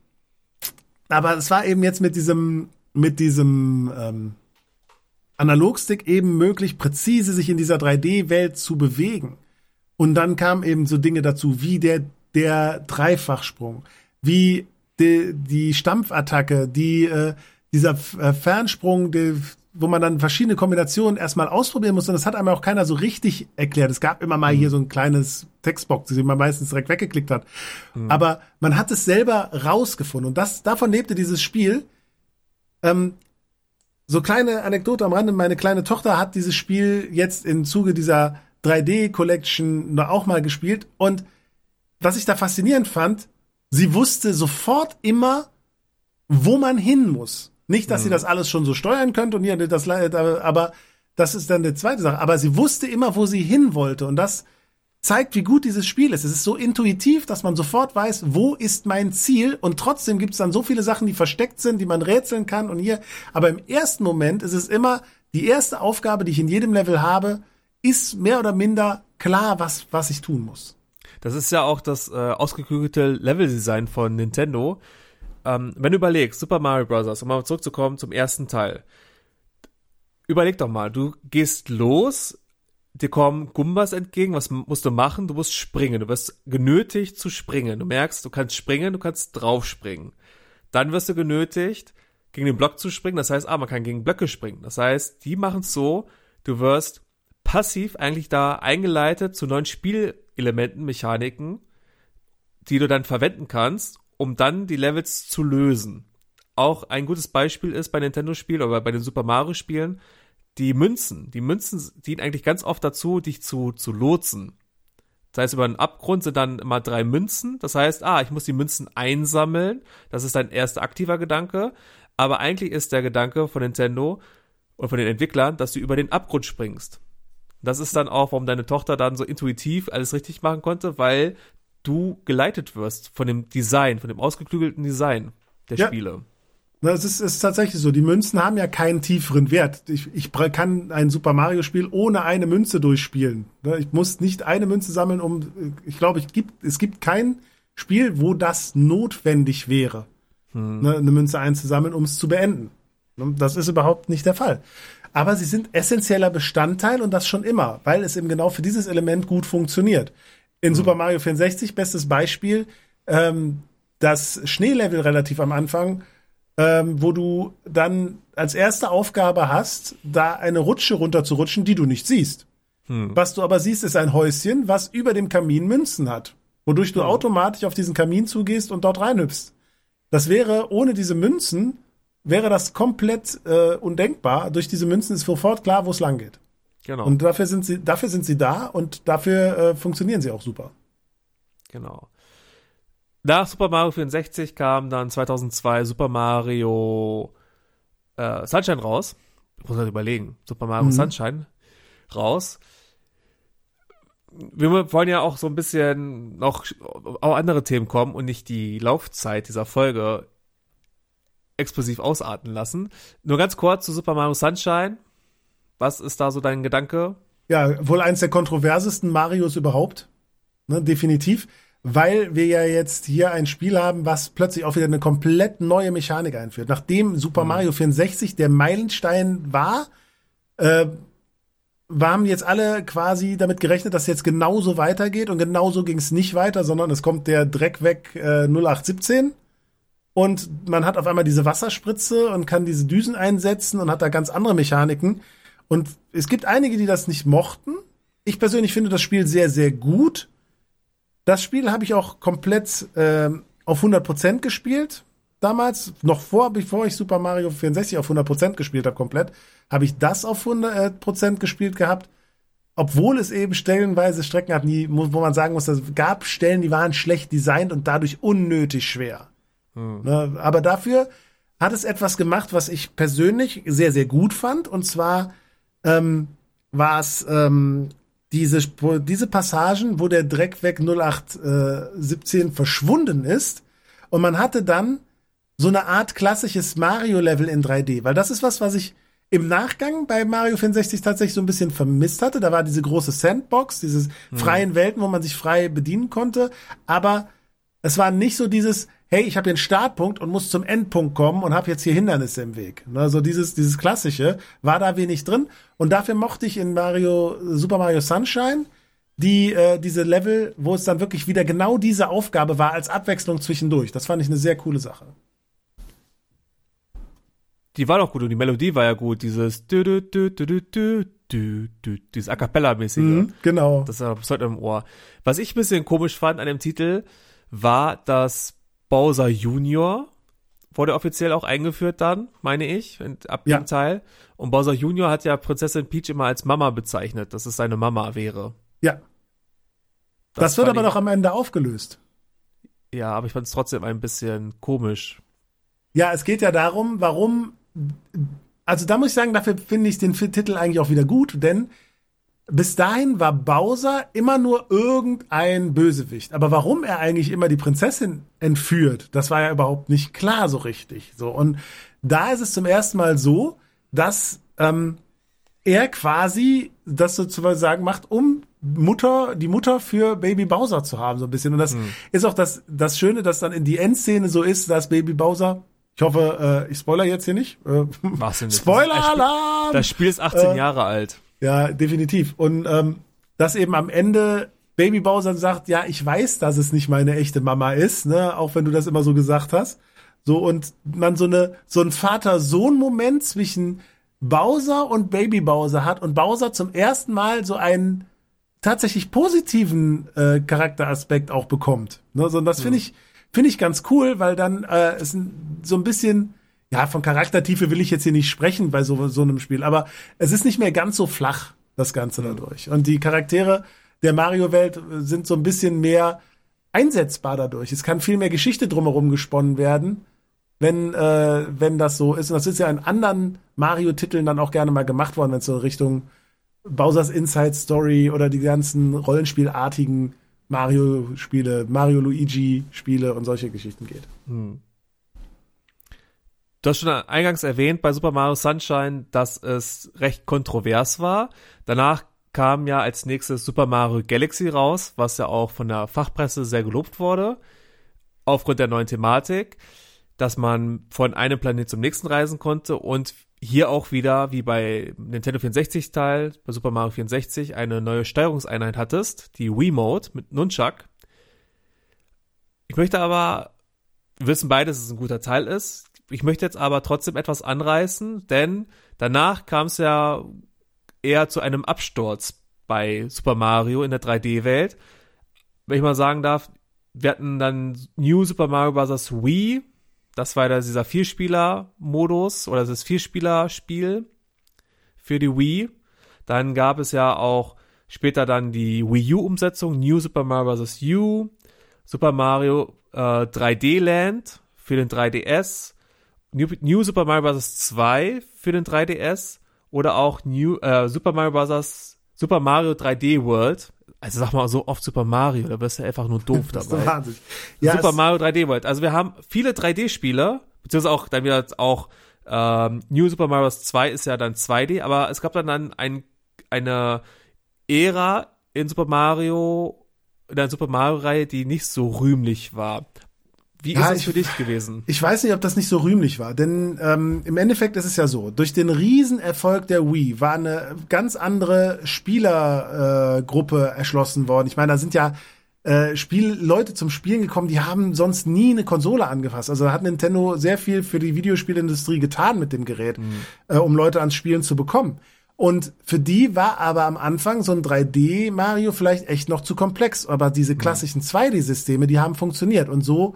aber es war eben jetzt mit diesem, mit diesem ähm, Analogstick eben möglich, präzise sich in dieser 3D-Welt zu bewegen. Und dann kamen eben so Dinge dazu, wie der, der Dreifachsprung, wie die, die Stampfattacke, die, äh, dieser äh, Fernsprung, die, wo man dann verschiedene Kombinationen erstmal ausprobieren muss. Und das hat einem auch keiner so richtig erklärt. Es gab immer mal hier so ein kleines Textbox, die man meistens direkt weggeklickt hat. Mhm. Aber man hat es selber rausgefunden. Und das, davon lebte dieses Spiel. Ähm, so kleine Anekdote am Rande. Meine kleine Tochter hat dieses Spiel jetzt im Zuge dieser 3D Collection auch mal gespielt. Und was ich da faszinierend fand, sie wusste sofort immer, wo man hin muss. Nicht, dass mhm. sie das alles schon so steuern könnte und hier das, aber das ist dann eine zweite Sache. Aber sie wusste immer, wo sie hin wollte. Und das zeigt, wie gut dieses Spiel ist. Es ist so intuitiv, dass man sofort weiß, wo ist mein Ziel und trotzdem gibt es dann so viele Sachen, die versteckt sind, die man rätseln kann und hier. Aber im ersten Moment ist es immer die erste Aufgabe, die ich in jedem Level habe, ist mehr oder minder klar, was, was ich tun muss. Das ist ja auch das äh, ausgeklügelte Leveldesign von Nintendo. Ähm, wenn du überlegst, Super Mario Bros., um mal zurückzukommen zum ersten Teil. Überleg doch mal, du gehst los, dir kommen Gumbas entgegen, was musst du machen? Du musst springen, du wirst genötigt zu springen. Du merkst, du kannst springen, du kannst draufspringen. Dann wirst du genötigt, gegen den Block zu springen. Das heißt, ah, man kann gegen Blöcke springen. Das heißt, die machen es so, du wirst passiv eigentlich da eingeleitet zu neuen Spielelementen, Mechaniken, die du dann verwenden kannst, um dann die Levels zu lösen. Auch ein gutes Beispiel ist bei Nintendo-Spielen oder bei den Super Mario-Spielen die Münzen. Die Münzen dienen eigentlich ganz oft dazu, dich zu, zu lotsen. Das heißt, über einen Abgrund sind dann immer drei Münzen. Das heißt, ah, ich muss die Münzen einsammeln. Das ist dein erster aktiver Gedanke. Aber eigentlich ist der Gedanke von Nintendo und von den Entwicklern, dass du über den Abgrund springst. Das ist dann auch, warum deine Tochter dann so intuitiv alles richtig machen konnte, weil du geleitet wirst von dem Design, von dem ausgeklügelten Design der ja. Spiele. Es ist, ist tatsächlich so. Die Münzen haben ja keinen tieferen Wert. Ich, ich kann ein Super Mario Spiel ohne eine Münze durchspielen. Ne, ich muss nicht eine Münze sammeln, um. Ich glaube, ich gibt, es gibt kein Spiel, wo das notwendig wäre, hm. Ne, eine Münze einzusammeln, um es zu beenden. Ne, das ist überhaupt nicht der Fall aber sie sind essentieller Bestandteil und das schon immer, weil es eben genau für dieses Element gut funktioniert. In mhm. Super Mario 64, bestes Beispiel, ähm, das Schneelevel relativ am Anfang, ähm, wo du dann als erste Aufgabe hast, da eine Rutsche runterzurutschen, die du nicht siehst. Hm. Was du aber siehst, ist ein Häuschen, was über dem Kamin Münzen hat, wodurch du hm. automatisch auf diesen Kamin zugehst und dort reinhüpfst. Das wäre ohne diese Münzen wäre das komplett äh, undenkbar. Durch diese Münzen ist sofort klar, wo es lang geht. Genau. Und dafür sind sie, dafür sind sie da und dafür äh, funktionieren sie auch super. Genau. Nach Super Mario 64 kam dann 2002 Super Mario äh, Sunshine raus. Ich muss halt überlegen. Super Mario mhm. Sunshine raus. Wir wollen ja auch so ein bisschen noch auf andere Themen kommen und nicht die Laufzeit dieser Folge explosiv ausarten lassen. Nur ganz kurz zu Super Mario Sunshine. Was ist da so dein Gedanke? Ja, wohl eins der kontroversesten Marios überhaupt. Ne, definitiv. Weil wir ja jetzt hier ein Spiel haben, was plötzlich auch wieder eine komplett neue Mechanik einführt. Nachdem Super mhm. Mario 64 der Meilenstein war, äh, haben jetzt alle quasi damit gerechnet, dass jetzt genauso weitergeht und genauso ging es nicht weiter, sondern es kommt der Dreck weg äh, 0817 und man hat auf einmal diese Wasserspritze und kann diese Düsen einsetzen und hat da ganz andere Mechaniken. Und es gibt einige, die das nicht mochten. Ich persönlich finde das Spiel sehr, sehr gut. Das Spiel habe ich auch komplett äh, auf 100% gespielt. Damals, noch vor, bevor ich Super Mario 64 auf 100% gespielt habe, komplett, habe ich das auf 100% gespielt gehabt. Obwohl es eben stellenweise Strecken hat, wo man sagen muss, es gab Stellen, die waren schlecht designt und dadurch unnötig schwer. Hm. Ne, aber dafür hat es etwas gemacht, was ich persönlich sehr, sehr gut fand. Und zwar ähm, war es ähm, diese, diese Passagen, wo der Dreckweg 0817 äh, verschwunden ist. Und man hatte dann so eine Art klassisches Mario-Level in 3D. Weil das ist was, was ich im Nachgang bei Mario 64 tatsächlich so ein bisschen vermisst hatte. Da war diese große Sandbox, diese hm. freien Welten, wo man sich frei bedienen konnte. Aber es war nicht so dieses, hey, ich habe einen Startpunkt und muss zum Endpunkt kommen und habe jetzt hier Hindernisse im Weg. Also dieses, dieses klassische war da wenig drin und dafür mochte ich in Mario Super Mario Sunshine die äh, diese Level, wo es dann wirklich wieder genau diese Aufgabe war als Abwechslung zwischendurch. Das fand ich eine sehr coole Sache. Die war doch gut und die Melodie war ja gut, dieses dü -dü -dü -dü -dü -dü -dü, dieses A cappella-mäßige. Mm, genau. Das ist heute im Ohr. Was ich ein bisschen komisch fand an dem Titel, war, dass Bowser Junior wurde offiziell auch eingeführt dann, meine ich, ab ja. dem Teil. Und Bowser Junior hat ja Prinzessin Peach immer als Mama bezeichnet, dass es seine Mama wäre. Ja. Das, das wird aber doch am Ende aufgelöst. Ja, aber ich fand es trotzdem ein bisschen komisch. Ja, es geht ja darum, warum. Also da muss ich sagen, dafür finde ich den Titel eigentlich auch wieder gut, denn bis dahin war Bowser immer nur irgendein Bösewicht. Aber warum er eigentlich immer die Prinzessin entführt, das war ja überhaupt nicht klar so richtig. So und da ist es zum ersten Mal so, dass ähm, er quasi das sozusagen macht, um Mutter, die Mutter für Baby Bowser zu haben, so ein bisschen. Und das hm. ist auch das, das Schöne, dass dann in die Endszene so ist, dass Baby Bowser, ich hoffe, äh, ich spoiler jetzt hier nicht. Äh, Spoiler-Alarm! Das Spiel ist 18 äh, Jahre alt. Ja, definitiv. Und ähm, dass eben am Ende Baby Bowser sagt, ja, ich weiß, dass es nicht meine echte Mama ist, ne, auch wenn du das immer so gesagt hast. So, und man so eine, so ein Vater-Sohn-Moment zwischen Bowser und Baby Bowser hat und Bowser zum ersten Mal so einen tatsächlich positiven äh, Charakteraspekt auch bekommt. Ne, so, und das finde ich, finde ich ganz cool, weil dann äh, es so ein bisschen, ja, von Charaktertiefe will ich jetzt hier nicht sprechen bei so, so einem Spiel, aber es ist nicht mehr ganz so flach, das Ganze dadurch. Und die Charaktere der Mario-Welt sind so ein bisschen mehr einsetzbar dadurch. Es kann viel mehr Geschichte drumherum gesponnen werden, wenn, äh, wenn das so ist. Und das ist ja in anderen Mario-Titeln dann auch gerne mal gemacht worden, wenn es so Richtung Bowser's Inside Story oder die ganzen Rollenspielartigen Mario-Spiele, Mario Luigi-Spiele und solche Geschichten geht. Hm. Du hast schon eingangs erwähnt bei Super Mario Sunshine, dass es recht kontrovers war. Danach kam ja als nächstes Super Mario Galaxy raus, was ja auch von der Fachpresse sehr gelobt wurde. Aufgrund der neuen Thematik, dass man von einem Planet zum nächsten reisen konnte und hier auch wieder, wie bei Nintendo 64 Teil, bei Super Mario 64, eine neue Steuerungseinheit hattest, die Wii Mode mit Nunchuck. Ich möchte aber, wissen beide, dass es ein guter Teil ist. Ich möchte jetzt aber trotzdem etwas anreißen, denn danach kam es ja eher zu einem Absturz bei Super Mario in der 3D-Welt. Wenn ich mal sagen darf, wir hatten dann New Super Mario Bros. Wii, das war da dieser Vierspieler-Modus oder das Vierspieler-Spiel für die Wii. Dann gab es ja auch später dann die Wii U-Umsetzung, New Super Mario Bros. U, Super Mario äh, 3D Land für den 3DS, New, New Super Mario Bros. 2 für den 3DS oder auch New äh, Super Mario Bros. Super Mario 3D World also sag mal so oft Super Mario, da wirst du einfach nur doof dabei. Wahnsinn. Ja, Super Mario 3D World. Also wir haben viele 3D-Spiele, beziehungsweise auch dann wieder auch ähm, New Super Mario 2 ist ja dann 2D, aber es gab dann, dann ein, eine Ära in Super Mario, in der Super Mario-Reihe, die nicht so rühmlich war. Wie ja, ist es für dich gewesen? Ich weiß nicht, ob das nicht so rühmlich war, denn ähm, im Endeffekt ist es ja so, durch den Riesenerfolg der Wii war eine ganz andere Spielergruppe äh, erschlossen worden. Ich meine, da sind ja äh, Spiel Leute zum Spielen gekommen, die haben sonst nie eine Konsole angefasst. Also da hat Nintendo sehr viel für die Videospielindustrie getan mit dem Gerät, mhm. äh, um Leute ans Spielen zu bekommen. Und für die war aber am Anfang so ein 3D Mario vielleicht echt noch zu komplex. Aber diese mhm. klassischen 2D-Systeme, die haben funktioniert. Und so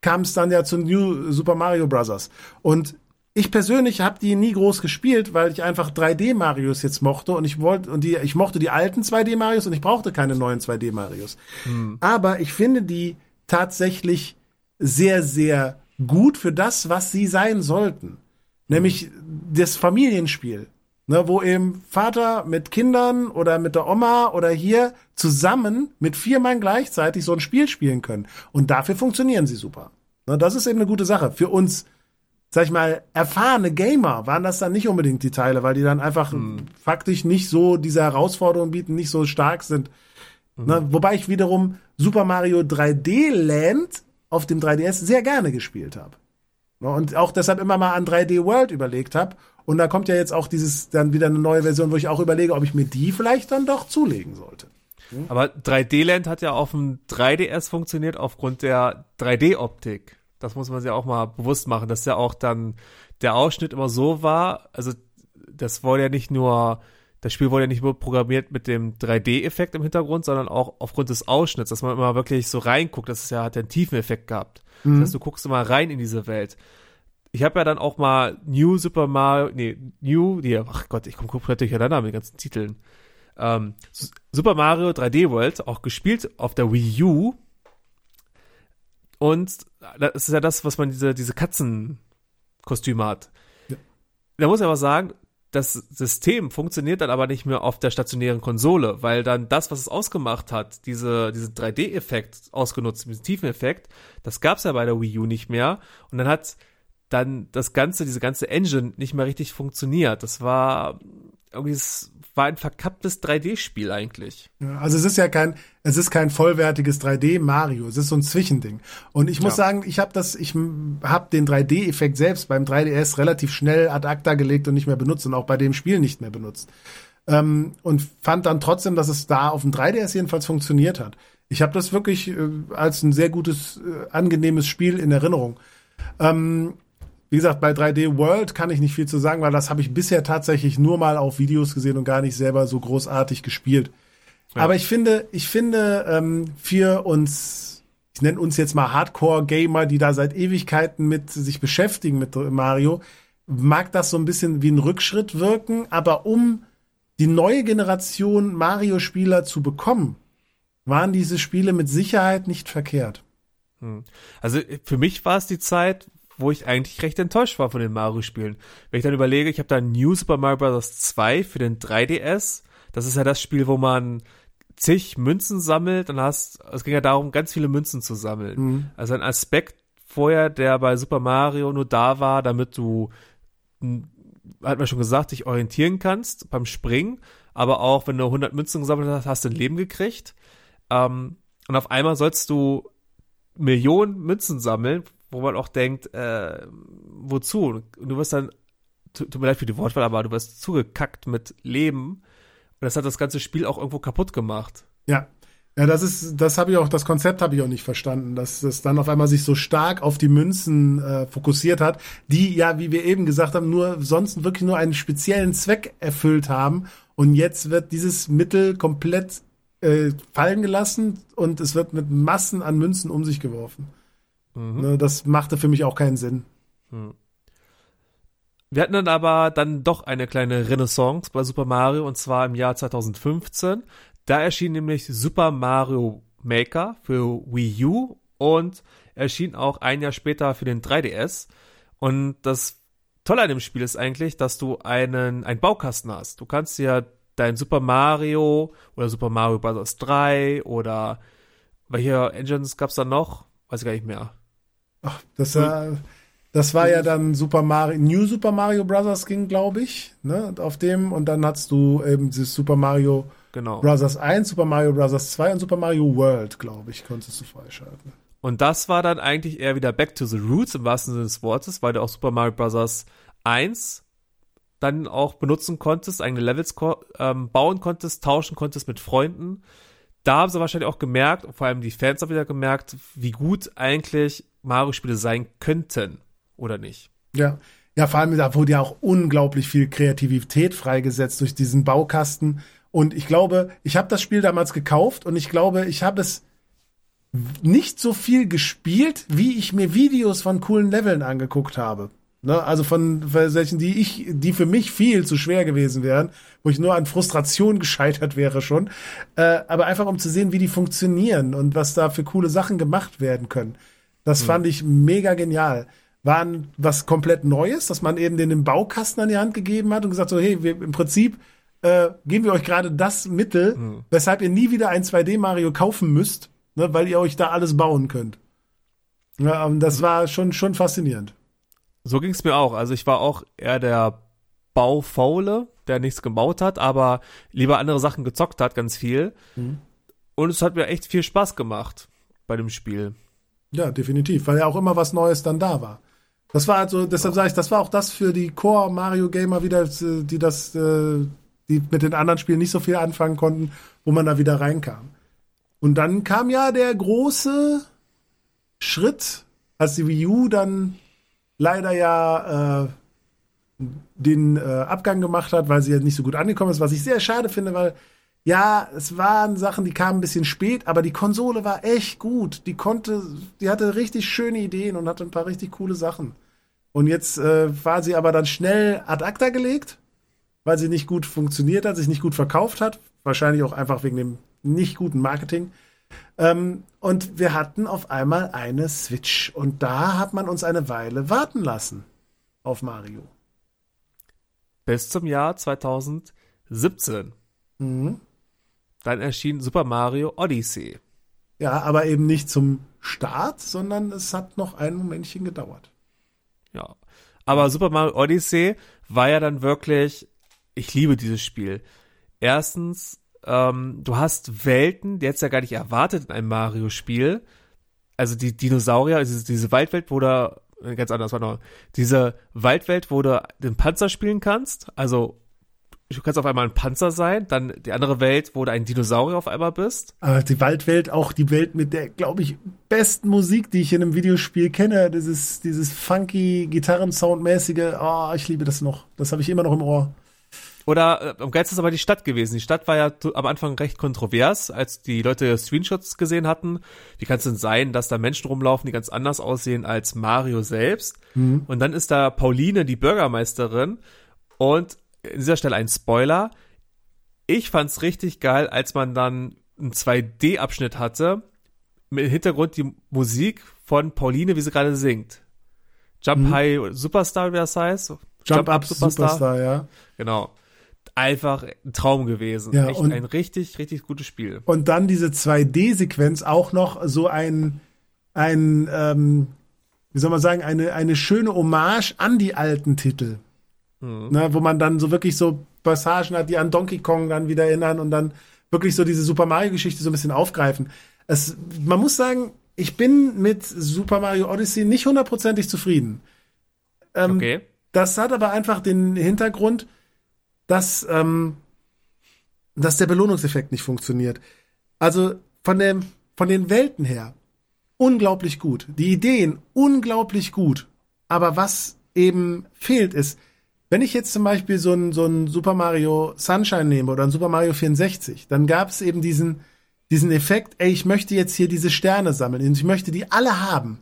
kam es dann ja zu New Super Mario Bros. Und ich persönlich habe die nie groß gespielt, weil ich einfach 3D Marios jetzt mochte und ich wollte und die ich mochte die alten 2D Marios und ich brauchte keine neuen 2D Marios. Hm. Aber ich finde die tatsächlich sehr sehr gut für das, was sie sein sollten, nämlich hm. das Familienspiel ne, wo eben Vater mit Kindern oder mit der Oma oder hier zusammen mit vier Mann gleichzeitig so ein Spiel spielen können. Und dafür funktionieren sie super. Ne, das ist eben eine gute Sache. Für uns, sag ich mal, erfahrene Gamer waren das dann nicht unbedingt die Teile, weil die dann einfach hm. faktisch nicht so diese Herausforderungen bieten, nicht so stark sind. Mhm. Ne, wobei ich wiederum Super Mario 3D Land auf dem 3DS sehr gerne gespielt habe. Ne, und auch deshalb immer mal an 3D World überlegt habe und da kommt ja jetzt auch dieses, dann wieder eine neue Version, wo ich auch überlege, ob ich mir die vielleicht dann doch zulegen sollte. Hm? Aber 3D-Land hat ja auf dem 3DS funktioniert aufgrund der 3D-Optik. Das muss man sich auch mal bewusst machen, dass ja auch dann der Ausschnitt immer so war, also das wurde ja nicht nur, das Spiel wurde ja nicht nur programmiert mit dem 3D-Effekt im Hintergrund, sondern auch aufgrund des Ausschnitts, dass man immer wirklich so reinguckt, das ist ja, hat ja einen tiefen Effekt gehabt. Mhm. Das heißt, du guckst immer rein in diese Welt ich habe ja dann auch mal New Super Mario, nee, New, nee, ach Gott, ich komme komplett durcheinander mit den ganzen Titeln. Ähm, Super Mario 3D World auch gespielt auf der Wii U. Und das ist ja das, was man diese, diese Katzenkostüme hat. Ja. Da muss ich aber sagen, das System funktioniert dann aber nicht mehr auf der stationären Konsole, weil dann das, was es ausgemacht hat, diese, diesen 3D-Effekt ausgenutzt, diesen Tiefeneffekt, das gab's ja bei der Wii U nicht mehr. Und dann hat dann das ganze, diese ganze Engine nicht mehr richtig funktioniert. Das war irgendwie es war ein verkapptes 3D-Spiel eigentlich. Ja, also es ist ja kein, es ist kein vollwertiges 3D Mario, es ist so ein Zwischending. Und ich muss ja. sagen, ich habe das, ich habe den 3D-Effekt selbst beim 3DS relativ schnell ad acta gelegt und nicht mehr benutzt und auch bei dem Spiel nicht mehr benutzt. Ähm, und fand dann trotzdem, dass es da auf dem 3DS jedenfalls funktioniert hat. Ich habe das wirklich äh, als ein sehr gutes, äh, angenehmes Spiel in Erinnerung. Ähm, wie gesagt, bei 3D World kann ich nicht viel zu sagen, weil das habe ich bisher tatsächlich nur mal auf Videos gesehen und gar nicht selber so großartig gespielt. Ja. Aber ich finde, ich finde, ähm, für uns, ich nenne uns jetzt mal Hardcore-Gamer, die da seit Ewigkeiten mit sich beschäftigen mit Mario, mag das so ein bisschen wie ein Rückschritt wirken, aber um die neue Generation Mario-Spieler zu bekommen, waren diese Spiele mit Sicherheit nicht verkehrt. Hm. Also für mich war es die Zeit, wo ich eigentlich recht enttäuscht war von den Mario-Spielen. Wenn ich dann überlege, ich habe da New Super Mario Bros. 2 für den 3DS. Das ist ja das Spiel, wo man zig Münzen sammelt und hast, es ging ja darum, ganz viele Münzen zu sammeln. Mhm. Also ein Aspekt vorher, der bei Super Mario nur da war, damit du, hat man schon gesagt, dich orientieren kannst beim Springen, aber auch, wenn du 100 Münzen gesammelt hast, hast du ein Leben gekriegt. Ähm, und auf einmal sollst du Millionen Münzen sammeln, wo man auch denkt, äh, wozu? Und du wirst dann, tut mir leid für die Wortwahl, aber du wirst zugekackt mit Leben. Und das hat das ganze Spiel auch irgendwo kaputt gemacht. Ja. Ja, das ist, das habe ich auch, das Konzept habe ich auch nicht verstanden, dass es dann auf einmal sich so stark auf die Münzen äh, fokussiert hat, die ja, wie wir eben gesagt haben, nur sonst wirklich nur einen speziellen Zweck erfüllt haben. Und jetzt wird dieses Mittel komplett äh, fallen gelassen und es wird mit Massen an Münzen um sich geworfen. Mhm. Ne, das machte für mich auch keinen Sinn. Mhm. Wir hatten dann aber dann doch eine kleine Renaissance bei Super Mario und zwar im Jahr 2015. Da erschien nämlich Super Mario Maker für Wii U und erschien auch ein Jahr später für den 3DS. Und das Tolle an dem Spiel ist eigentlich, dass du einen, einen Baukasten hast. Du kannst ja dein Super Mario oder Super Mario Bros. 3 oder welche Engines gab es da noch? Weiß ich gar nicht mehr. Ach, das, äh, das war ja dann Super Mario, New Super Mario Bros. ging, glaube ich, ne, auf dem. Und dann hattest du eben dieses Super Mario genau. Bros. 1, Super Mario Bros. 2 und Super Mario World, glaube ich, konntest du freischalten. Und das war dann eigentlich eher wieder Back to the Roots im wahrsten Sinne des Wortes, weil du auch Super Mario Bros. 1 dann auch benutzen konntest, eigene Levels ähm, bauen konntest, tauschen konntest mit Freunden. Da haben sie wahrscheinlich auch gemerkt, vor allem die Fans auch wieder gemerkt, wie gut eigentlich Mario-Spiele sein könnten, oder nicht? Ja. Ja, vor allem da wurde ja auch unglaublich viel Kreativität freigesetzt durch diesen Baukasten. Und ich glaube, ich habe das Spiel damals gekauft und ich glaube, ich habe es nicht so viel gespielt, wie ich mir Videos von coolen Leveln angeguckt habe. Ne, also von welchen, die ich, die für mich viel zu schwer gewesen wären, wo ich nur an Frustration gescheitert wäre schon. Äh, aber einfach um zu sehen, wie die funktionieren und was da für coole Sachen gemacht werden können. Das mhm. fand ich mega genial. War was komplett Neues, dass man eben den, Baukasten an die Hand gegeben hat und gesagt so, hey, wir, im Prinzip äh, geben wir euch gerade das Mittel, mhm. weshalb ihr nie wieder ein 2D Mario kaufen müsst, ne, weil ihr euch da alles bauen könnt. Ja, das war schon, schon faszinierend. So ging es mir auch. Also ich war auch eher der Baufaule, der nichts gebaut hat, aber lieber andere Sachen gezockt hat, ganz viel. Mhm. Und es hat mir echt viel Spaß gemacht bei dem Spiel. Ja, definitiv, weil ja auch immer was Neues dann da war. Das war also, deshalb sage ich, das war auch das für die Core Mario Gamer wieder, die das, äh, die mit den anderen Spielen nicht so viel anfangen konnten, wo man da wieder reinkam. Und dann kam ja der große Schritt, als die Wii U dann leider ja äh, den äh, Abgang gemacht hat, weil sie ja nicht so gut angekommen ist, was ich sehr schade finde, weil ja, es waren Sachen, die kamen ein bisschen spät, aber die Konsole war echt gut. Die konnte, die hatte richtig schöne Ideen und hatte ein paar richtig coole Sachen. Und jetzt äh, war sie aber dann schnell ad acta gelegt, weil sie nicht gut funktioniert hat, sich nicht gut verkauft hat. Wahrscheinlich auch einfach wegen dem nicht guten Marketing. Ähm, und wir hatten auf einmal eine Switch. Und da hat man uns eine Weile warten lassen auf Mario. Bis zum Jahr 2017. Mhm. Dann erschien Super Mario Odyssey. Ja, aber eben nicht zum Start, sondern es hat noch ein Momentchen gedauert. Ja. Aber Super Mario Odyssey war ja dann wirklich ich liebe dieses Spiel. Erstens, ähm, du hast Welten, die hättest ja gar nicht erwartet in einem Mario-Spiel. Also die Dinosaurier, also diese Waldwelt, wo du, äh, ganz anders war noch, diese Waldwelt, wo du den Panzer spielen kannst, also du kannst auf einmal ein Panzer sein, dann die andere Welt, wo du ein Dinosaurier auf einmal bist. Aber die Waldwelt, auch die Welt mit der, glaube ich, besten Musik, die ich in einem Videospiel kenne, dieses, dieses funky Gitarrensoundmäßige, oh, ich liebe das noch. Das habe ich immer noch im Ohr. Oder äh, am geilsten ist aber die Stadt gewesen. Die Stadt war ja am Anfang recht kontrovers, als die Leute Screenshots gesehen hatten. Wie kann es denn sein, dass da Menschen rumlaufen, die ganz anders aussehen als Mario selbst? Mhm. Und dann ist da Pauline, die Bürgermeisterin. Und in dieser Stelle ein Spoiler. Ich fand's richtig geil, als man dann einen 2D-Abschnitt hatte, mit im Hintergrund die Musik von Pauline, wie sie gerade singt. Jump mhm. High Superstar, wie das heißt. Jump, Jump Up Superstar. Superstar, ja. Genau einfach ein Traum gewesen. Ja, Echt ein richtig, richtig gutes Spiel. Und dann diese 2D-Sequenz auch noch so ein, ein ähm, wie soll man sagen, eine, eine schöne Hommage an die alten Titel. Mhm. Ne, wo man dann so wirklich so Passagen hat, die an Donkey Kong dann wieder erinnern und dann wirklich so diese Super Mario-Geschichte so ein bisschen aufgreifen. Es, man muss sagen, ich bin mit Super Mario Odyssey nicht hundertprozentig zufrieden. Ähm, okay. Das hat aber einfach den Hintergrund, dass, ähm, dass der Belohnungseffekt nicht funktioniert. Also von, dem, von den Welten her unglaublich gut. Die Ideen unglaublich gut. Aber was eben fehlt ist, wenn ich jetzt zum Beispiel so ein, so ein Super Mario Sunshine nehme oder ein Super Mario 64, dann gab es eben diesen, diesen Effekt, ey, ich möchte jetzt hier diese Sterne sammeln und ich möchte die alle haben.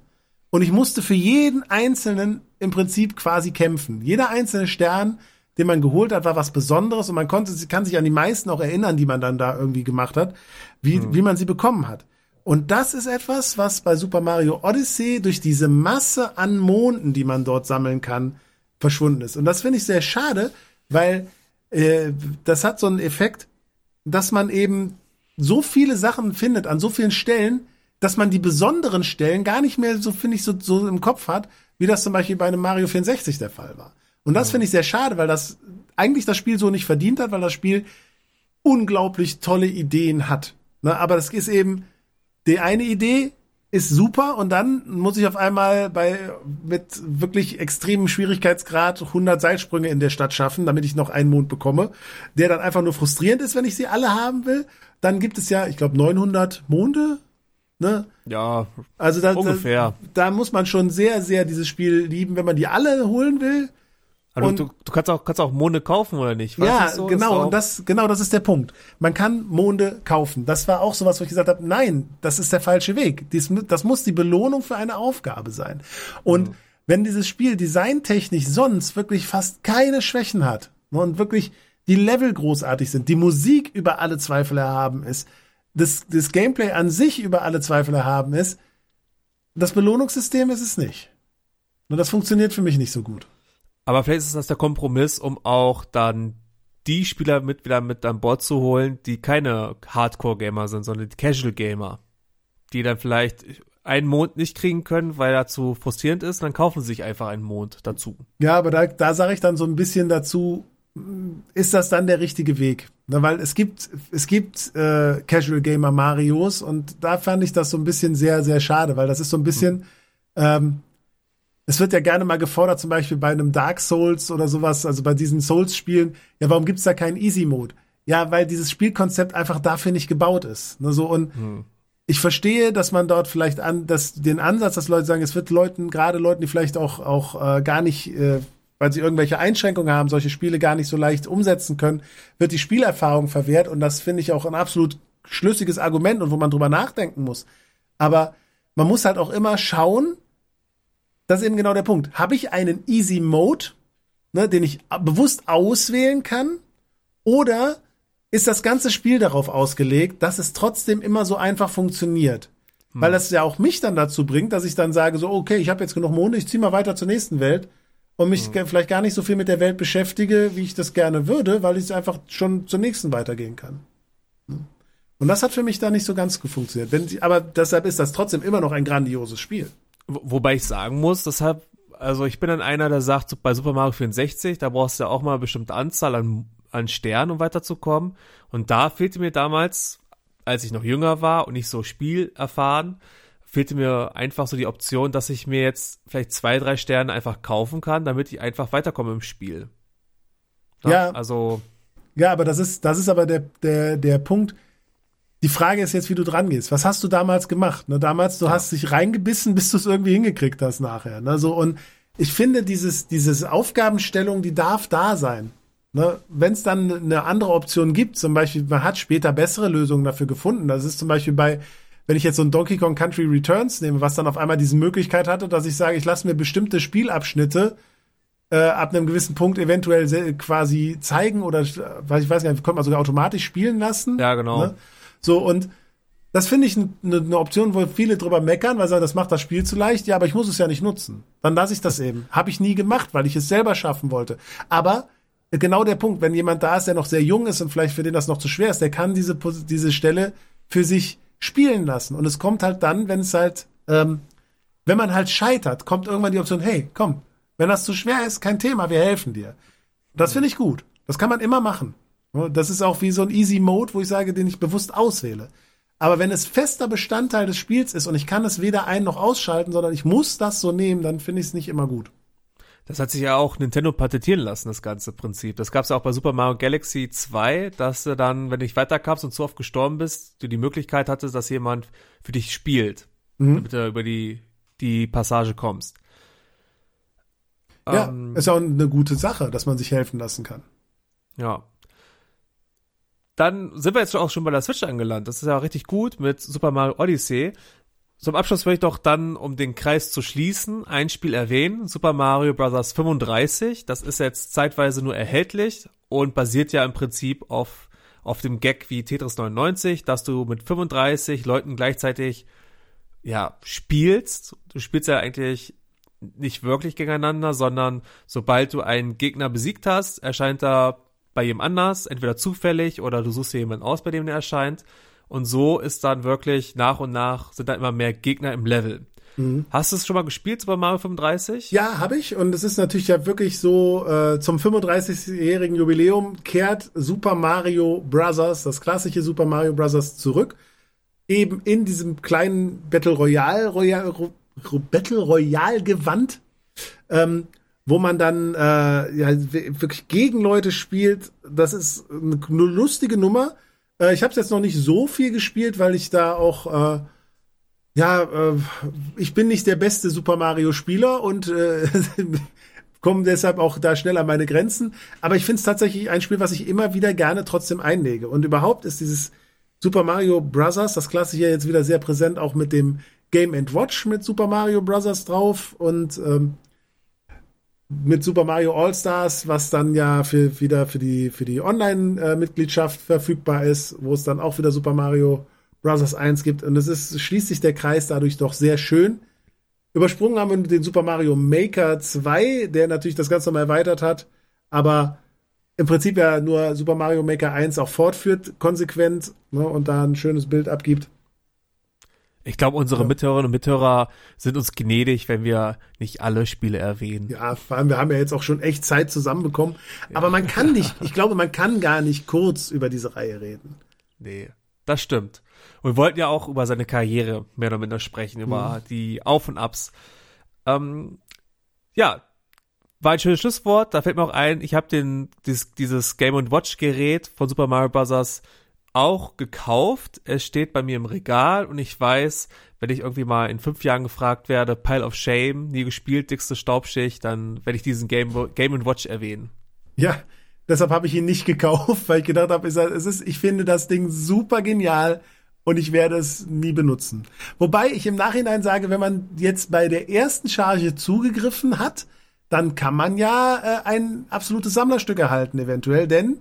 Und ich musste für jeden einzelnen im Prinzip quasi kämpfen. Jeder einzelne Stern den man geholt hat, war was Besonderes und man konnte, kann sich an die meisten auch erinnern, die man dann da irgendwie gemacht hat, wie, mhm. wie man sie bekommen hat. Und das ist etwas, was bei Super Mario Odyssey durch diese Masse an Monden, die man dort sammeln kann, verschwunden ist. Und das finde ich sehr schade, weil äh, das hat so einen Effekt, dass man eben so viele Sachen findet an so vielen Stellen, dass man die besonderen Stellen gar nicht mehr so, finde ich, so, so im Kopf hat, wie das zum Beispiel bei einem Mario 64 der Fall war. Und das finde ich sehr schade, weil das eigentlich das Spiel so nicht verdient hat, weil das Spiel unglaublich tolle Ideen hat. Ne? Aber das ist eben, die eine Idee ist super und dann muss ich auf einmal bei mit wirklich extremem Schwierigkeitsgrad 100 Seilsprünge in der Stadt schaffen, damit ich noch einen Mond bekomme, der dann einfach nur frustrierend ist, wenn ich sie alle haben will. Dann gibt es ja, ich glaube 900 Monde, ne? Ja, also da, ungefähr. Da, da muss man schon sehr sehr dieses Spiel lieben, wenn man die alle holen will. Aber und, du, du kannst auch, kannst auch Monde kaufen oder nicht? War ja, so? genau, und das, genau, das ist der Punkt. Man kann Monde kaufen. Das war auch sowas, wo ich gesagt habe, nein, das ist der falsche Weg. Dies, das muss die Belohnung für eine Aufgabe sein. Und mhm. wenn dieses Spiel designtechnisch sonst wirklich fast keine Schwächen hat und wirklich die Level großartig sind, die Musik über alle Zweifel erhaben ist, das, das Gameplay an sich über alle Zweifel erhaben ist, das Belohnungssystem ist es nicht. Und das funktioniert für mich nicht so gut. Aber vielleicht ist das der Kompromiss, um auch dann die Spieler mit wieder mit an Bord zu holen, die keine Hardcore-Gamer sind, sondern die Casual-Gamer. Die dann vielleicht einen Mond nicht kriegen können, weil er zu frustrierend ist, dann kaufen sie sich einfach einen Mond dazu. Ja, aber da, da sage ich dann so ein bisschen dazu, ist das dann der richtige Weg? weil es gibt, es gibt äh, Casual Gamer Marios und da fand ich das so ein bisschen sehr, sehr schade, weil das ist so ein bisschen, hm. ähm, es wird ja gerne mal gefordert, zum Beispiel bei einem Dark Souls oder sowas, also bei diesen Souls-Spielen, ja, warum gibt's da keinen Easy-Mode? Ja, weil dieses Spielkonzept einfach dafür nicht gebaut ist. Ne, so und hm. ich verstehe, dass man dort vielleicht an, dass den Ansatz, dass Leute sagen, es wird Leuten, gerade Leuten, die vielleicht auch auch äh, gar nicht, äh, weil sie irgendwelche Einschränkungen haben, solche Spiele gar nicht so leicht umsetzen können, wird die Spielerfahrung verwehrt und das finde ich auch ein absolut schlüssiges Argument und wo man drüber nachdenken muss. Aber man muss halt auch immer schauen, das ist eben genau der Punkt. Habe ich einen Easy Mode, ne, den ich bewusst auswählen kann? Oder ist das ganze Spiel darauf ausgelegt, dass es trotzdem immer so einfach funktioniert? Hm. Weil das ja auch mich dann dazu bringt, dass ich dann sage, so, okay, ich habe jetzt genug Monde, ich ziehe mal weiter zur nächsten Welt und mich hm. vielleicht gar nicht so viel mit der Welt beschäftige, wie ich das gerne würde, weil ich einfach schon zur nächsten weitergehen kann. Hm. Und das hat für mich da nicht so ganz funktioniert. Wenn, aber deshalb ist das trotzdem immer noch ein grandioses Spiel. Wobei ich sagen muss, deshalb, also ich bin dann einer, der sagt, bei Super Mario 64, da brauchst du ja auch mal eine bestimmte Anzahl an, an Sternen, um weiterzukommen. Und da fehlte mir damals, als ich noch jünger war und nicht so spielerfahren, fehlte mir einfach so die Option, dass ich mir jetzt vielleicht zwei, drei Sterne einfach kaufen kann, damit ich einfach weiterkomme im Spiel. Ja. ja. Also. Ja, aber das ist, das ist aber der, der, der Punkt. Die Frage ist jetzt, wie du dran gehst. Was hast du damals gemacht? Ne, damals, du ja. hast dich reingebissen, bis du es irgendwie hingekriegt hast nachher. Ne? So, und ich finde, dieses, dieses Aufgabenstellung, die darf da sein. Ne? Wenn es dann eine andere Option gibt, zum Beispiel, man hat später bessere Lösungen dafür gefunden. Das ist zum Beispiel bei, wenn ich jetzt so ein Donkey Kong Country Returns nehme, was dann auf einmal diese Möglichkeit hatte, dass ich sage, ich lasse mir bestimmte Spielabschnitte äh, ab einem gewissen Punkt eventuell quasi zeigen oder ich weiß nicht, könnte man sogar automatisch spielen lassen. Ja, genau. Ne? So und das finde ich eine ne Option, wo viele drüber meckern, weil sie sagen, das macht das Spiel zu leicht. Ja, aber ich muss es ja nicht nutzen. Dann lasse ich das eben. Habe ich nie gemacht, weil ich es selber schaffen wollte. Aber genau der Punkt, wenn jemand da ist, der noch sehr jung ist und vielleicht für den das noch zu schwer ist, der kann diese, diese Stelle für sich spielen lassen. Und es kommt halt dann, wenn es halt, ähm, wenn man halt scheitert, kommt irgendwann die Option, hey, komm, wenn das zu schwer ist, kein Thema, wir helfen dir. Das finde ich gut. Das kann man immer machen. Das ist auch wie so ein Easy Mode, wo ich sage, den ich bewusst auswähle. Aber wenn es fester Bestandteil des Spiels ist und ich kann es weder ein noch ausschalten, sondern ich muss das so nehmen, dann finde ich es nicht immer gut. Das hat sich ja auch Nintendo patentieren lassen, das ganze Prinzip. Das gab es ja auch bei Super Mario Galaxy 2, dass du dann, wenn du nicht weiterkamst und zu oft gestorben bist, du die Möglichkeit hattest, dass jemand für dich spielt, mhm. damit du über die, die Passage kommst. Ja, ähm, ist auch eine gute Sache, dass man sich helfen lassen kann. Ja, dann sind wir jetzt auch schon bei der Switch angelandt. Das ist ja richtig gut mit Super Mario Odyssey. Zum Abschluss will ich doch dann, um den Kreis zu schließen, ein Spiel erwähnen. Super Mario Bros. 35. Das ist jetzt zeitweise nur erhältlich und basiert ja im Prinzip auf, auf dem Gag wie Tetris 99, dass du mit 35 Leuten gleichzeitig, ja, spielst. Du spielst ja eigentlich nicht wirklich gegeneinander, sondern sobald du einen Gegner besiegt hast, erscheint da bei jemand anders, entweder zufällig oder du suchst dir jemanden aus, bei dem der erscheint. Und so ist dann wirklich nach und nach sind da immer mehr Gegner im Level. Mhm. Hast du es schon mal gespielt Super Mario 35? Ja, habe ich. Und es ist natürlich ja wirklich so, äh, zum 35-jährigen Jubiläum kehrt Super Mario Bros., das klassische Super Mario Bros. zurück. Eben in diesem kleinen Battle Royale, Royale Battle Royale Gewand. Ähm, wo man dann äh, ja, wirklich gegen Leute spielt. Das ist eine, eine lustige Nummer. Äh, ich habe es jetzt noch nicht so viel gespielt, weil ich da auch äh, ja, äh, ich bin nicht der beste Super Mario Spieler und äh, komme deshalb auch da schnell an meine Grenzen. Aber ich finde es tatsächlich ein Spiel, was ich immer wieder gerne trotzdem einlege. Und überhaupt ist dieses Super Mario Bros., das klassische jetzt wieder sehr präsent, auch mit dem Game Watch mit Super Mario Bros. drauf. Und ähm, mit Super Mario All Stars, was dann ja für, wieder für die, für die Online-Mitgliedschaft verfügbar ist, wo es dann auch wieder Super Mario Bros. 1 gibt. Und es ist, schließt sich der Kreis dadurch doch sehr schön. Übersprungen haben wir den Super Mario Maker 2, der natürlich das Ganze nochmal erweitert hat, aber im Prinzip ja nur Super Mario Maker 1 auch fortführt, konsequent, ne, und da ein schönes Bild abgibt. Ich glaube, unsere ja. Mithörerinnen und Mithörer sind uns gnädig, wenn wir nicht alle Spiele erwähnen. Ja, vor allem, wir haben ja jetzt auch schon echt Zeit zusammenbekommen. Ja. Aber man kann nicht, ich glaube, man kann gar nicht kurz über diese Reihe reden. Nee, das stimmt. Und wir wollten ja auch über seine Karriere mehr oder minder sprechen, über hm. die Auf und Abs. Ähm, ja, war ein schönes Schlusswort. Da fällt mir auch ein, ich habe den dieses, dieses Game Watch Gerät von Super Mario Bros auch gekauft. Es steht bei mir im Regal und ich weiß, wenn ich irgendwie mal in fünf Jahren gefragt werde, Pile of Shame, nie gespielt, dickste Staubschicht, dann werde ich diesen Game, Game Watch erwähnen. Ja, deshalb habe ich ihn nicht gekauft, weil ich gedacht habe, es ist, ich finde das Ding super genial und ich werde es nie benutzen. Wobei ich im Nachhinein sage, wenn man jetzt bei der ersten Charge zugegriffen hat, dann kann man ja äh, ein absolutes Sammlerstück erhalten, eventuell, denn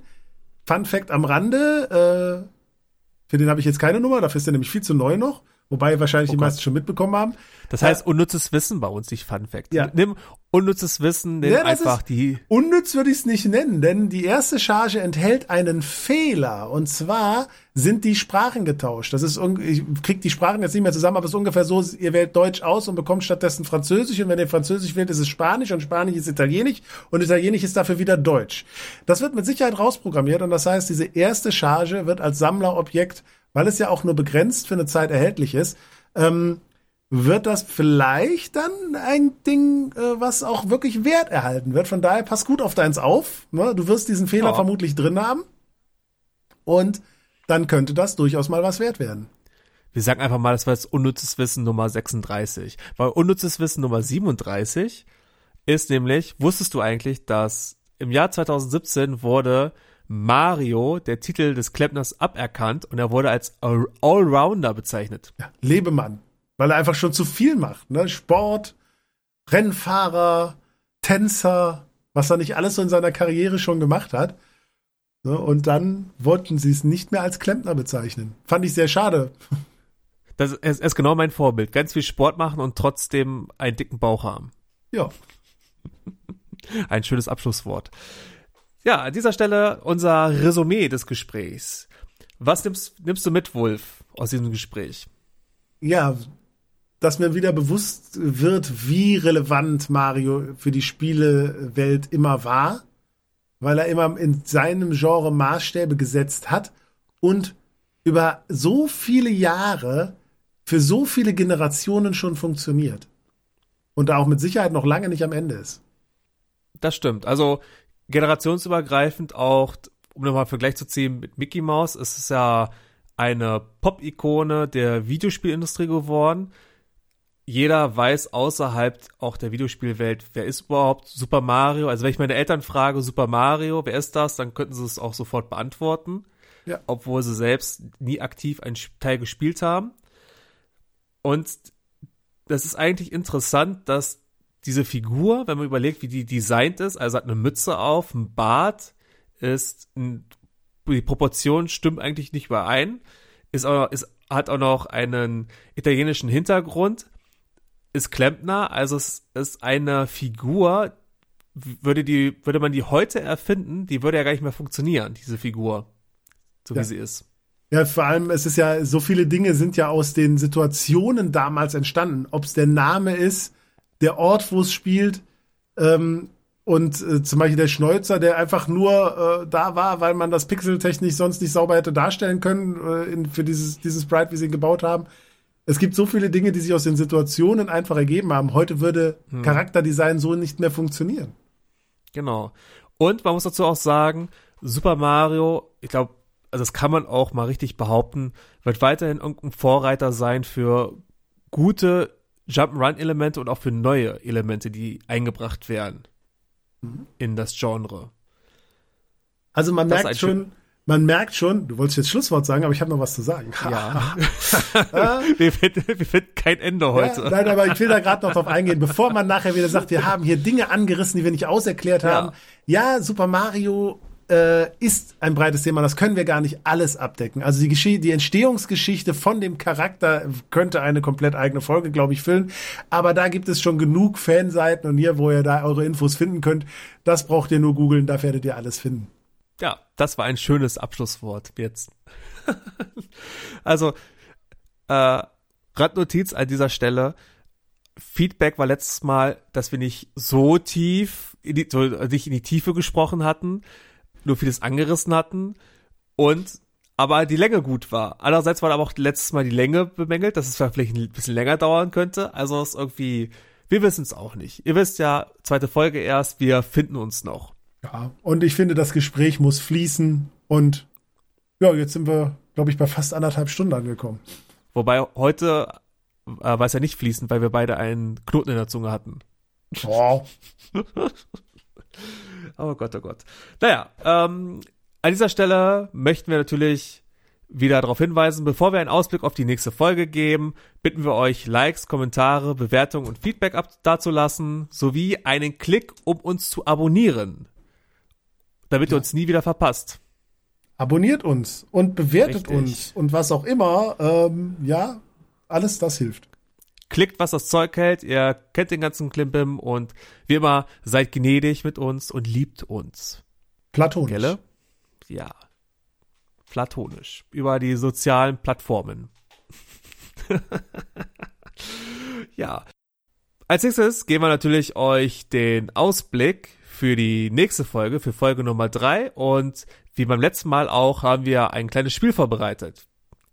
Fun Fact am Rande, äh, für den habe ich jetzt keine Nummer, dafür ist er nämlich viel zu neu noch. Wobei wahrscheinlich Oh die meisten schon mitbekommen haben. Das heißt, unnützes Wissen bei uns, nicht Fun Fact. Ja. Nimm unnützes Wissen, nimm Ja, einfach ist- die. Unnütz würde ich es nicht nennen, denn die erste Charge enthält einen Fehler. Und zwar sind die Sprachen getauscht. Das ist, ich krieg die Sprachen jetzt nicht mehr zusammen, aber es ist ungefähr so, ihr wählt Deutsch aus und bekommt stattdessen Französisch. Und wenn ihr Französisch wählt, ist es Spanisch und Spanisch ist Italienisch und Italienisch ist dafür wieder Deutsch. Das wird mit Sicherheit rausprogrammiert und das heißt, diese erste Charge wird als Sammlerobjekt, weil es ja auch nur begrenzt für eine Zeit erhältlich ist, ähm, wird das vielleicht dann ein Ding, äh, was auch wirklich Wert erhalten wird. Von daher pass gut auf deins auf. Ne? Du wirst diesen Fehler Ja. vermutlich drin haben. Und dann könnte das durchaus mal was wert werden. Wir sagen einfach mal, das war jetzt unnützes Wissen Nummer 36. Weil unnützes Wissen Nummer 37 ist nämlich, wusstest du eigentlich, dass im Jahr 2017 wurde Mario, der Titel des Klempners, aberkannt und er wurde als All- Allrounder bezeichnet. Ja, Lebemann. Weil er einfach schon zu viel macht. Ne? Sport, Rennfahrer, Tänzer, was er nicht alles so in seiner Karriere schon gemacht hat. Ne? Und dann wollten sie es nicht mehr als Klempner bezeichnen. Fand ich sehr schade. Das ist, ist genau mein Vorbild. Ganz viel Sport machen und trotzdem einen dicken Bauch haben. Ja. Ein schönes Abschlusswort. Ja, an dieser Stelle unser Resümee des Gesprächs. Was nimmst, nimmst du mit, Wolf, aus diesem Gespräch? ja, dass mir wieder bewusst wird, wie relevant Mario für die Spielewelt immer war, weil er immer in seinem Genre Maßstäbe gesetzt hat und über so viele Jahre für so viele Generationen schon funktioniert. Und da auch mit Sicherheit noch lange nicht am Ende ist. Das stimmt. Also generationsübergreifend auch, um nochmal einen Vergleich zu ziehen mit Mickey Mouse, ist es ja eine Pop-Ikone der Videospielindustrie geworden. Jeder weiß außerhalb auch der Videospielwelt, wer ist überhaupt Super Mario. Also wenn ich meine Eltern frage, Super Mario, wer ist das, dann könnten sie es auch sofort beantworten. Ja. Obwohl sie selbst nie aktiv einen Teil gespielt haben. Und das ist eigentlich interessant, dass diese Figur, wenn man überlegt, wie die designt ist, also hat eine Mütze auf, ein Bart, ist ein, die Proportion stimmt eigentlich nicht überein, ist auch, ist, hat auch noch einen italienischen Hintergrund, ist Klempner, also es ist eine Figur, würde die, würde man die heute erfinden, die würde ja gar nicht mehr funktionieren, diese Figur, so Ja. wie sie ist. Ja, vor allem, es ist ja, so viele Dinge sind ja aus den Situationen damals entstanden. Ob es der Name ist, der Ort, wo es spielt, ähm, und äh, zum Beispiel der Schnäuzer, der einfach nur äh, da war, weil man das pixeltechnisch sonst nicht sauber hätte darstellen können äh, in, für dieses, dieses Sprite, wie sie ihn gebaut haben. Es gibt so viele Dinge, die sich aus den Situationen einfach ergeben haben. Heute würde Charakterdesign so nicht mehr funktionieren. Genau. Und man muss dazu auch sagen, Super Mario, ich glaube, also das kann man auch mal richtig behaupten, wird weiterhin irgendein Vorreiter sein für gute Jump'n'Run-Elemente und auch für neue Elemente, die eingebracht werden in das Genre. Also man Das merkt schon, man merkt schon, du wolltest jetzt Schlusswort sagen, aber ich habe noch was zu sagen. Ja. wir, finden, wir finden kein Ende heute. Ja, nein, aber ich will da gerade noch drauf eingehen, bevor man nachher wieder sagt, wir haben hier Dinge angerissen, die wir nicht auserklärt Ja. haben. Ja, Super Mario äh, ist ein breites Thema, das können wir gar nicht alles abdecken. Also die, Geschichte, die Entstehungsgeschichte von dem Charakter könnte eine komplett eigene Folge, glaube ich, füllen. Aber da gibt es schon genug Fanseiten und hier, wo ihr da eure Infos finden könnt. Das braucht ihr nur googeln, da werdet ihr alles finden. Ja, das war ein schönes Abschlusswort jetzt. also, äh, Randnotiz an dieser Stelle. Feedback war letztes Mal, dass wir nicht so tief, in die, so, nicht in die Tiefe gesprochen hatten, nur vieles angerissen hatten und aber die Länge gut war. Andererseits war aber auch letztes Mal die Länge bemängelt, dass es vielleicht ein bisschen länger dauern könnte. Also es ist irgendwie, wir wissen es auch nicht. Ihr wisst ja, zweite Folge erst, wir finden uns noch. Ja, und ich finde, das Gespräch muss fließen und ja, jetzt sind wir, glaube ich, bei fast anderthalb Stunden angekommen. Wobei heute äh, war es ja nicht fließend, weil wir beide einen Knoten in der Zunge hatten. Oh. Oh Gott, oh Gott. Naja, ähm, an dieser Stelle möchten wir natürlich wieder darauf hinweisen, bevor wir einen Ausblick auf die nächste Folge geben, bitten wir euch, Likes, Kommentare, Bewertungen und Feedback dazulassen, sowie einen Klick, um uns zu abonnieren, damit ihr uns nie wieder verpasst. Abonniert uns und bewertet Richtig. uns und was auch immer. Ähm, ja, alles das hilft. Klickt, was das Zeug hält. Ihr kennt den ganzen Klimbim und wie immer, seid gnädig mit uns und liebt uns. Platonisch. Gelle? Ja. Platonisch. Über die sozialen Plattformen. ja. Als nächstes geben wir natürlich euch den Ausblick für die nächste Folge, für Folge Nummer drei Und wie beim letzten Mal auch haben wir ein kleines Spiel vorbereitet.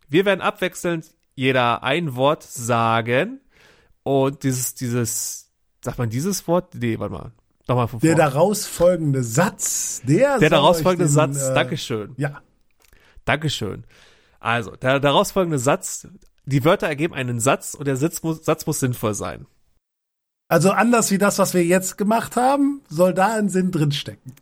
Wir werden abwechselnd jeder ein Wort sagen und dieses, dieses, sagt man dieses Wort? Nee, warte mal. Nochmal von Der vorne. daraus folgende Satz, der, Der daraus folgende den, Satz, äh, Dankeschön. Ja, Dankeschön. Also, der daraus folgende Satz, die Wörter ergeben einen Satz und der Satz muss, Satz muss sinnvoll sein. also anders wie das, was wir jetzt gemacht haben, soll da ein Sinn drinstecken.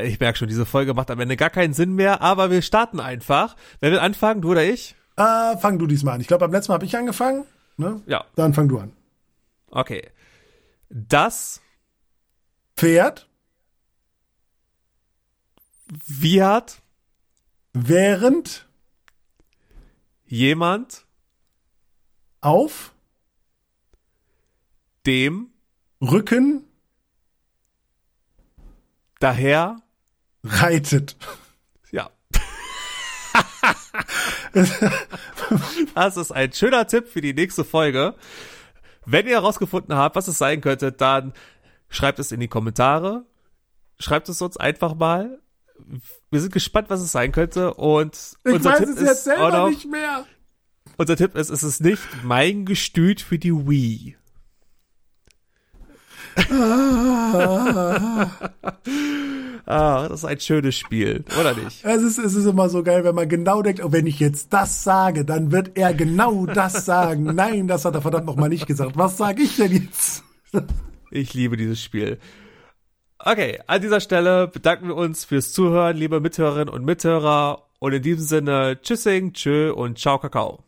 Ich merke schon, diese Folge macht am Ende gar keinen Sinn mehr, aber wir starten einfach. Wer will anfangen, du oder ich? Äh, fang du diesmal an. Ich glaube, beim letzten Mal habe ich angefangen. Ne? Ja, Dann fang du an. okay. Das Pferd, wird während, jemand auf, dem Rücken, daher, reitet. ja. das ist ein schöner Tipp für die nächste Folge. Wenn ihr herausgefunden habt, was es sein könnte, dann schreibt es in die Kommentare. Schreibt es uns einfach mal. Wir sind gespannt, was es sein könnte. Und Ich unser weiß Tipp es ist jetzt selber noch, nicht mehr. Unser Tipp ist, es ist nicht mein Gestüt für die Wii. Ah, das ist ein schönes Spiel, oder nicht? Es ist, es ist immer so geil, wenn man genau denkt, oh, wenn ich jetzt das sage, dann wird er genau das sagen. Nein, das hat er verdammt noch mal nicht gesagt. Was sage ich denn jetzt? Ich liebe dieses Spiel. Okay, an dieser Stelle bedanken wir uns fürs Zuhören, liebe Mithörerinnen und Mithörer. Und in diesem Sinne, tschüssing, tschö und ciao, Kakao.